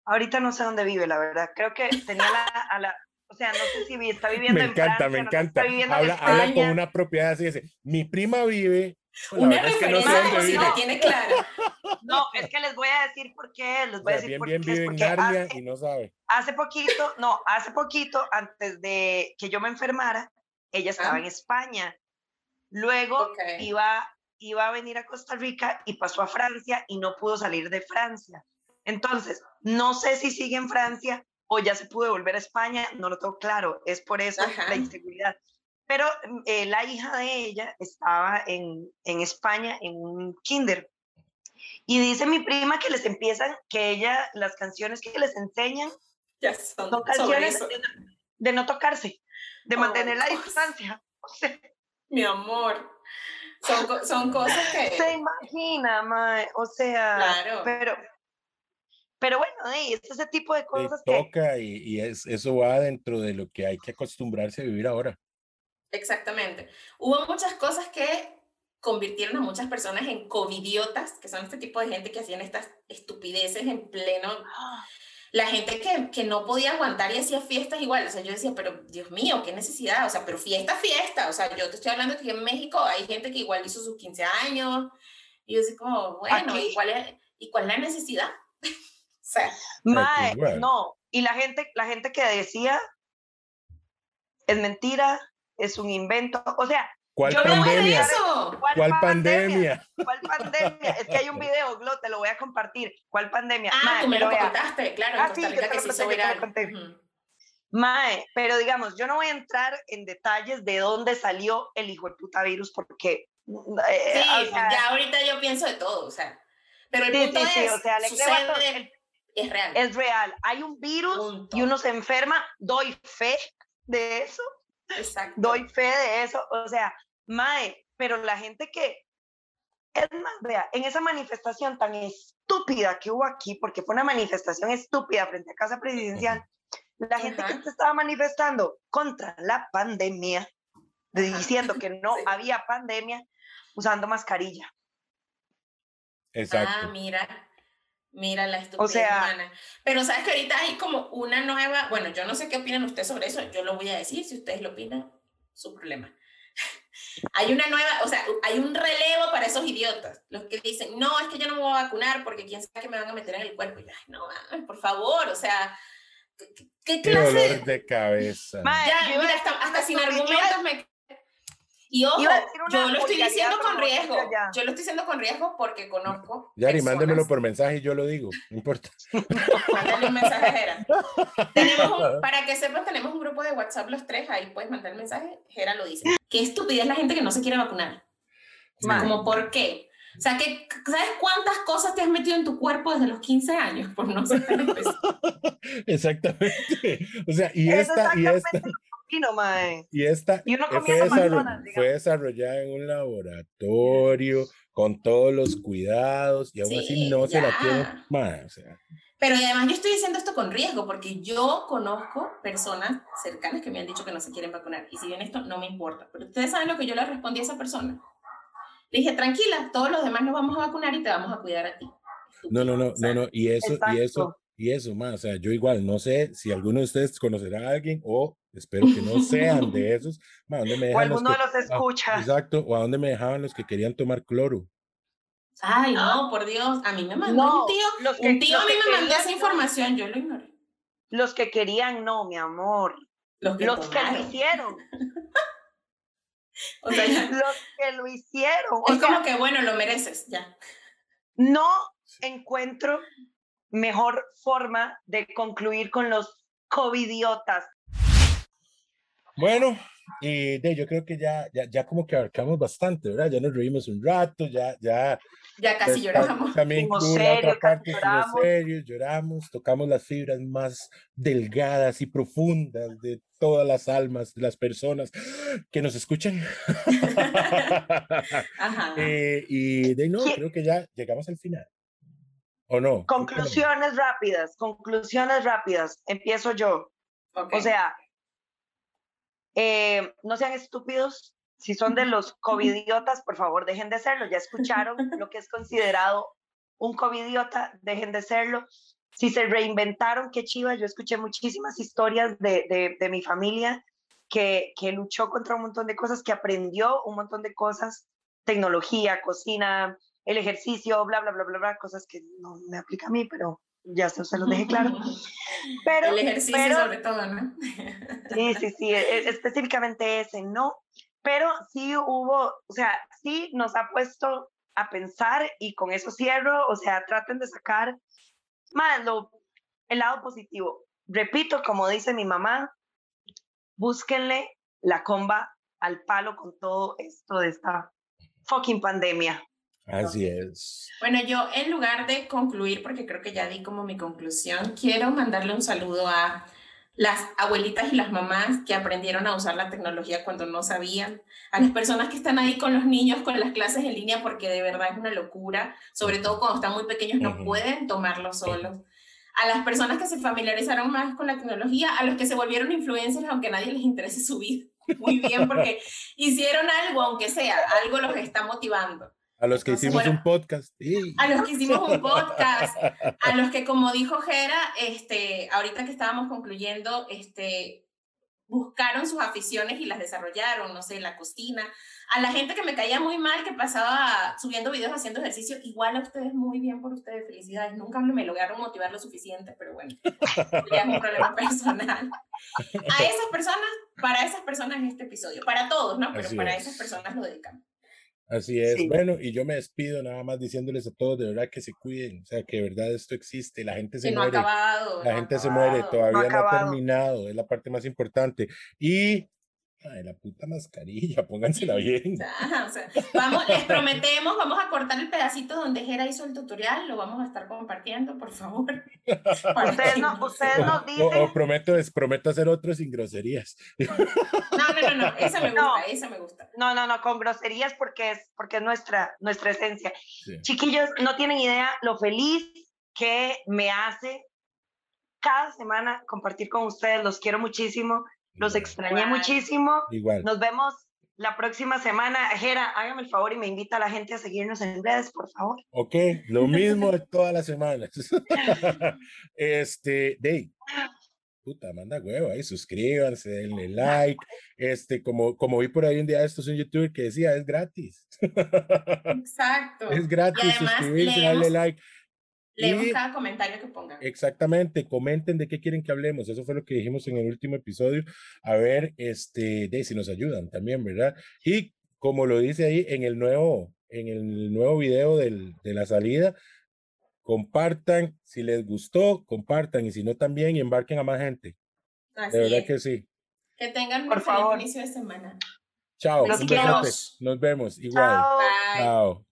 Speaker 2: ahorita no sé dónde vive, la verdad. Creo que tenía la, a la, o sea, no sé si está viviendo
Speaker 4: me encanta, Me encanta, me encanta. Habla, habla con una propiedad así, dice, mi prima vive
Speaker 3: una referencia no tiene clara.
Speaker 2: No, es que les voy a decir por qué, les voy a decir
Speaker 4: bien,
Speaker 2: por
Speaker 4: bien
Speaker 2: qué.
Speaker 4: Vive en Narnia y no sabe.
Speaker 2: Hace poquito, no, hace poquito, antes de que yo me enfermara, ella estaba ah. en España. Luego iba, iba a venir a Costa Rica y pasó a Francia y no pudo salir de Francia. Entonces, no sé si sigue en Francia o ya se pudo volver a España, no lo tengo claro, es por eso la inseguridad. Pero mm, eh, la hija de ella estaba en, en España en un kinder. Y dice mi prima que les empiezan, que ella, las canciones que les enseñan
Speaker 3: Ya son,
Speaker 2: canciones de, no tocarse, de mantener la distancia.
Speaker 3: Mi amor. Son, son cosas que...
Speaker 2: Se imagina, mae. O sea, claro. pero, pero bueno, es ese tipo de cosas
Speaker 4: que... Toca y, y es, eso va dentro de lo que hay que acostumbrarse a vivir ahora.
Speaker 3: Exactamente. Hubo muchas cosas que convirtieron a muchas personas en covidiotas, que son este tipo de gente que hacían estas estupideces en pleno... La gente que, que no podía aguantar y hacía fiestas igual, o sea, yo decía, pero Dios mío, qué necesidad, o sea, pero fiesta, fiesta, o sea, yo te estoy hablando que en México hay gente que igual hizo sus 15 años, y yo decía como, bueno, ¿y cuál, es, ¿y cuál es la necesidad? o sea,
Speaker 2: no, y la gente, la gente que decía, es mentira, es un invento. O sea,
Speaker 4: ¿cuál pandemia? ¿Cuál,
Speaker 2: pandemia? ¿Cuál pandemia? Es que hay un video, Glo, te lo voy a compartir. ¿Cuál pandemia?
Speaker 3: Ah, tú me lo contaste, claro, ah, sí, que se hizo
Speaker 2: Mae, pero digamos, yo no voy a entrar en detalles de dónde salió el hijo de puta virus porque...
Speaker 3: Eh, sí, ya ahorita yo pienso de todo, o sea, pero el punto es, o sea, sucede, es real.
Speaker 2: Es real. Hay un virus y uno se enferma, doy fe de eso,
Speaker 3: Exacto.
Speaker 2: Doy fe de eso. O sea, Mae, pero la gente que. Es más, vea, en esa manifestación tan estúpida que hubo aquí, porque fue una manifestación estúpida frente a Casa Presidencial, la gente que se estaba manifestando contra la pandemia, diciendo que no había pandemia, usando mascarilla.
Speaker 4: Exacto.
Speaker 3: Ah, mira. Mira la estupidez o sea, Pero sabes que ahorita hay como una nueva, bueno, yo no sé qué opinan ustedes sobre eso, yo lo voy a decir, si ustedes lo opinan, su problema. hay una nueva, o sea, hay un relevo para esos idiotas, los que dicen, no, es que yo no me voy a vacunar porque quién sabe que me van a meter en el cuerpo. Y, Ay, no, por favor, o sea, ¿qué, clase?
Speaker 4: Qué dolor de cabeza.
Speaker 3: ya, mira, hasta, hasta sin argumentos me y ojo, yo lo estoy diciendo con riesgo. Yo lo estoy diciendo con riesgo porque conozco.
Speaker 4: Yari, mándemelo por mensaje y yo lo digo. No importa.
Speaker 3: Mándale un mensaje a Jera. Tenemos para que sepas, tenemos un grupo de WhatsApp los tres. Ahí puedes mandar el mensaje. Jera lo dice. Qué estupidez la gente que no se quiere vacunar. Como, ¿por qué? O sea, que, ¿sabes cuántas cosas te has metido en tu cuerpo desde los 15 años por no ser
Speaker 4: Exactamente. O sea, y esta, y esta, y esta fue, desarrollada en un laboratorio con todos los cuidados y aún así no se la tiene más.
Speaker 3: Pero además yo estoy diciendo esto con riesgo porque yo conozco personas cercanas que me han dicho que no se quieren vacunar y si bien esto no me importa, pero ustedes saben lo que yo le respondí a esa persona. Le dije, tranquila, todos los demás nos vamos a vacunar y te vamos a cuidar a ti.
Speaker 4: No, no, no, no, no, y eso, y eso, y eso más, o sea, yo igual no sé si alguno de ustedes conocerá a alguien o espero que no sean de esos. ¿a dónde me
Speaker 2: o alguno los de los ah, escucha.
Speaker 4: exacto, o a dónde me dejaban los que querían tomar cloro.
Speaker 3: Ay, no, por Dios, a mí me mandó un tío, los que, un tío a mí me mandó esa información, yo lo ignoré.
Speaker 2: Los que querían, no, mi amor. Los que, los que lo hicieron. o sea, los que lo hicieron.
Speaker 3: Es como que, bueno, lo mereces, ya.
Speaker 2: No encuentro mejor forma de concluir con los covidiotas.
Speaker 4: Bueno, y de, yo creo que ya, ya, ya como que abarcamos bastante, ¿verdad? Ya nos reímos un rato, ya, ya.
Speaker 3: Ya casi pues, lloramos.
Speaker 4: También una otra parte lloramos. serios, lloramos, tocamos las fibras más delgadas y profundas de todas las almas de las personas que nos escuchan. Ajá. Eh, y de no, creo que ya llegamos al final. ¿O no?
Speaker 2: Conclusiones rápidas, conclusiones rápidas. Empiezo yo. O sea, eh, no sean estúpidos. Si son de los covidiotas, por favor, dejen de serlo. Ya escucharon lo que es considerado un covidiota, dejen de serlo. Si se reinventaron, qué chiva. Yo escuché muchísimas historias de, de, de mi familia que, que luchó contra un montón de cosas, que aprendió un montón de cosas, tecnología, cocina, el ejercicio, bla, bla, bla, bla, bla, cosas que no me aplica a mí, pero ya se, se los dejé claro. Pero,
Speaker 3: el ejercicio sobre todo, ¿no?
Speaker 2: sí, sí, sí, e, específicamente ese, ¿no? Pero sí hubo, o sea, sí nos ha puesto a pensar y con eso cierro, o sea, traten de sacar más lo, el lado positivo. Repito, como dice mi mamá, búsquenle la comba al palo con todo esto de esta fucking pandemia.
Speaker 4: Así es.
Speaker 3: Bueno, yo en lugar de concluir, porque creo que ya di como mi conclusión, quiero mandarle un saludo a las abuelitas y las mamás que aprendieron a usar la tecnología cuando no sabían, a las personas que están ahí con los niños con las clases en línea porque de verdad es una locura, sobre todo cuando están muy pequeños no pueden tomarlo solos, a las personas que se familiarizaron más con la tecnología, a los que se volvieron influencers aunque a nadie les interese su vida, muy bien porque hicieron algo, aunque sea, algo los está motivando.
Speaker 4: A los que hicimos un podcast.
Speaker 3: A los que hicimos un podcast, a los que, como dijo Jera, este, ahorita que estábamos concluyendo, este, buscaron sus aficiones y las desarrollaron, no sé, la cocina. A la gente que me caía muy mal, que pasaba subiendo videos haciendo ejercicio, igual a ustedes muy bien por ustedes, felicidades. Nunca me lograron motivar lo suficiente, pero bueno, ya es un problema personal. A esas personas, para esas personas este episodio, para todos, ¿no? Pero para esas personas lo dedicamos.
Speaker 4: Así es. Bueno, y yo me despido nada más diciéndoles a todos de verdad que se cuiden, o sea, que de verdad esto existe, la gente se muere. la gente se muere, todavía no, ha terminado, es la parte más importante. Y Ay, la puta mascarilla, póngansela bien.
Speaker 3: vamos, les prometemos, vamos a cortar el pedacito donde Jera hizo el tutorial, lo vamos a estar compartiendo, por favor.
Speaker 2: ustedes, no, ustedes nos dicen.
Speaker 4: O, prometo, es, prometo hacer otro sin groserías.
Speaker 3: No, no, no, no, esa me gusta, esa me gusta.
Speaker 2: No, no, no, con groserías porque es, porque es nuestra, nuestra esencia. Chiquillos, no tienen idea lo feliz que me hace cada semana compartir con ustedes, los quiero muchísimo los extrañé muchísimo.
Speaker 4: Igual.
Speaker 2: Nos vemos la próxima semana. Jera, hágame el favor y me invita a la gente a seguirnos en redes, por favor.
Speaker 4: Ok, lo mismo de todas las semanas. este, Dave. Puta, manda huevo ahí, suscríbanse, denle like. Este, como, como vi por ahí un día estos en YouTube que decía, es gratis.
Speaker 3: Exacto.
Speaker 4: Es gratis, suscribirse, darle like.
Speaker 3: Leemos cada comentario que pongan.
Speaker 4: Exactamente, comenten de qué quieren que hablemos. Eso fue lo que dijimos en el último episodio. A ver, este, de si nos ayudan también, ¿verdad? Y como lo dice ahí en el nuevo, en el nuevo video del, de la salida, compartan si les gustó, compartan y si no también y embarquen a más gente. de verdad que sí.
Speaker 3: Que tengan un feliz inicio de semana.
Speaker 4: Chao. Nos, Nos vemos. Igual. Chao.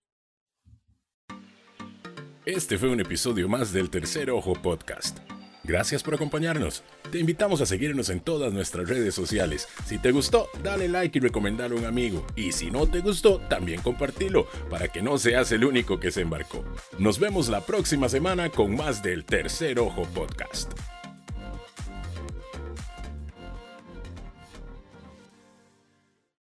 Speaker 4: Este fue un episodio más del Tercer Ojo Podcast. Gracias por acompañarnos. Te invitamos a seguirnos en todas nuestras redes sociales. Si te gustó, dale like y recomendalo a un amigo. Y si no te gustó, también compartilo para que no seas el único que se embarcó. Nos vemos la próxima semana con más del Tercer Ojo Podcast.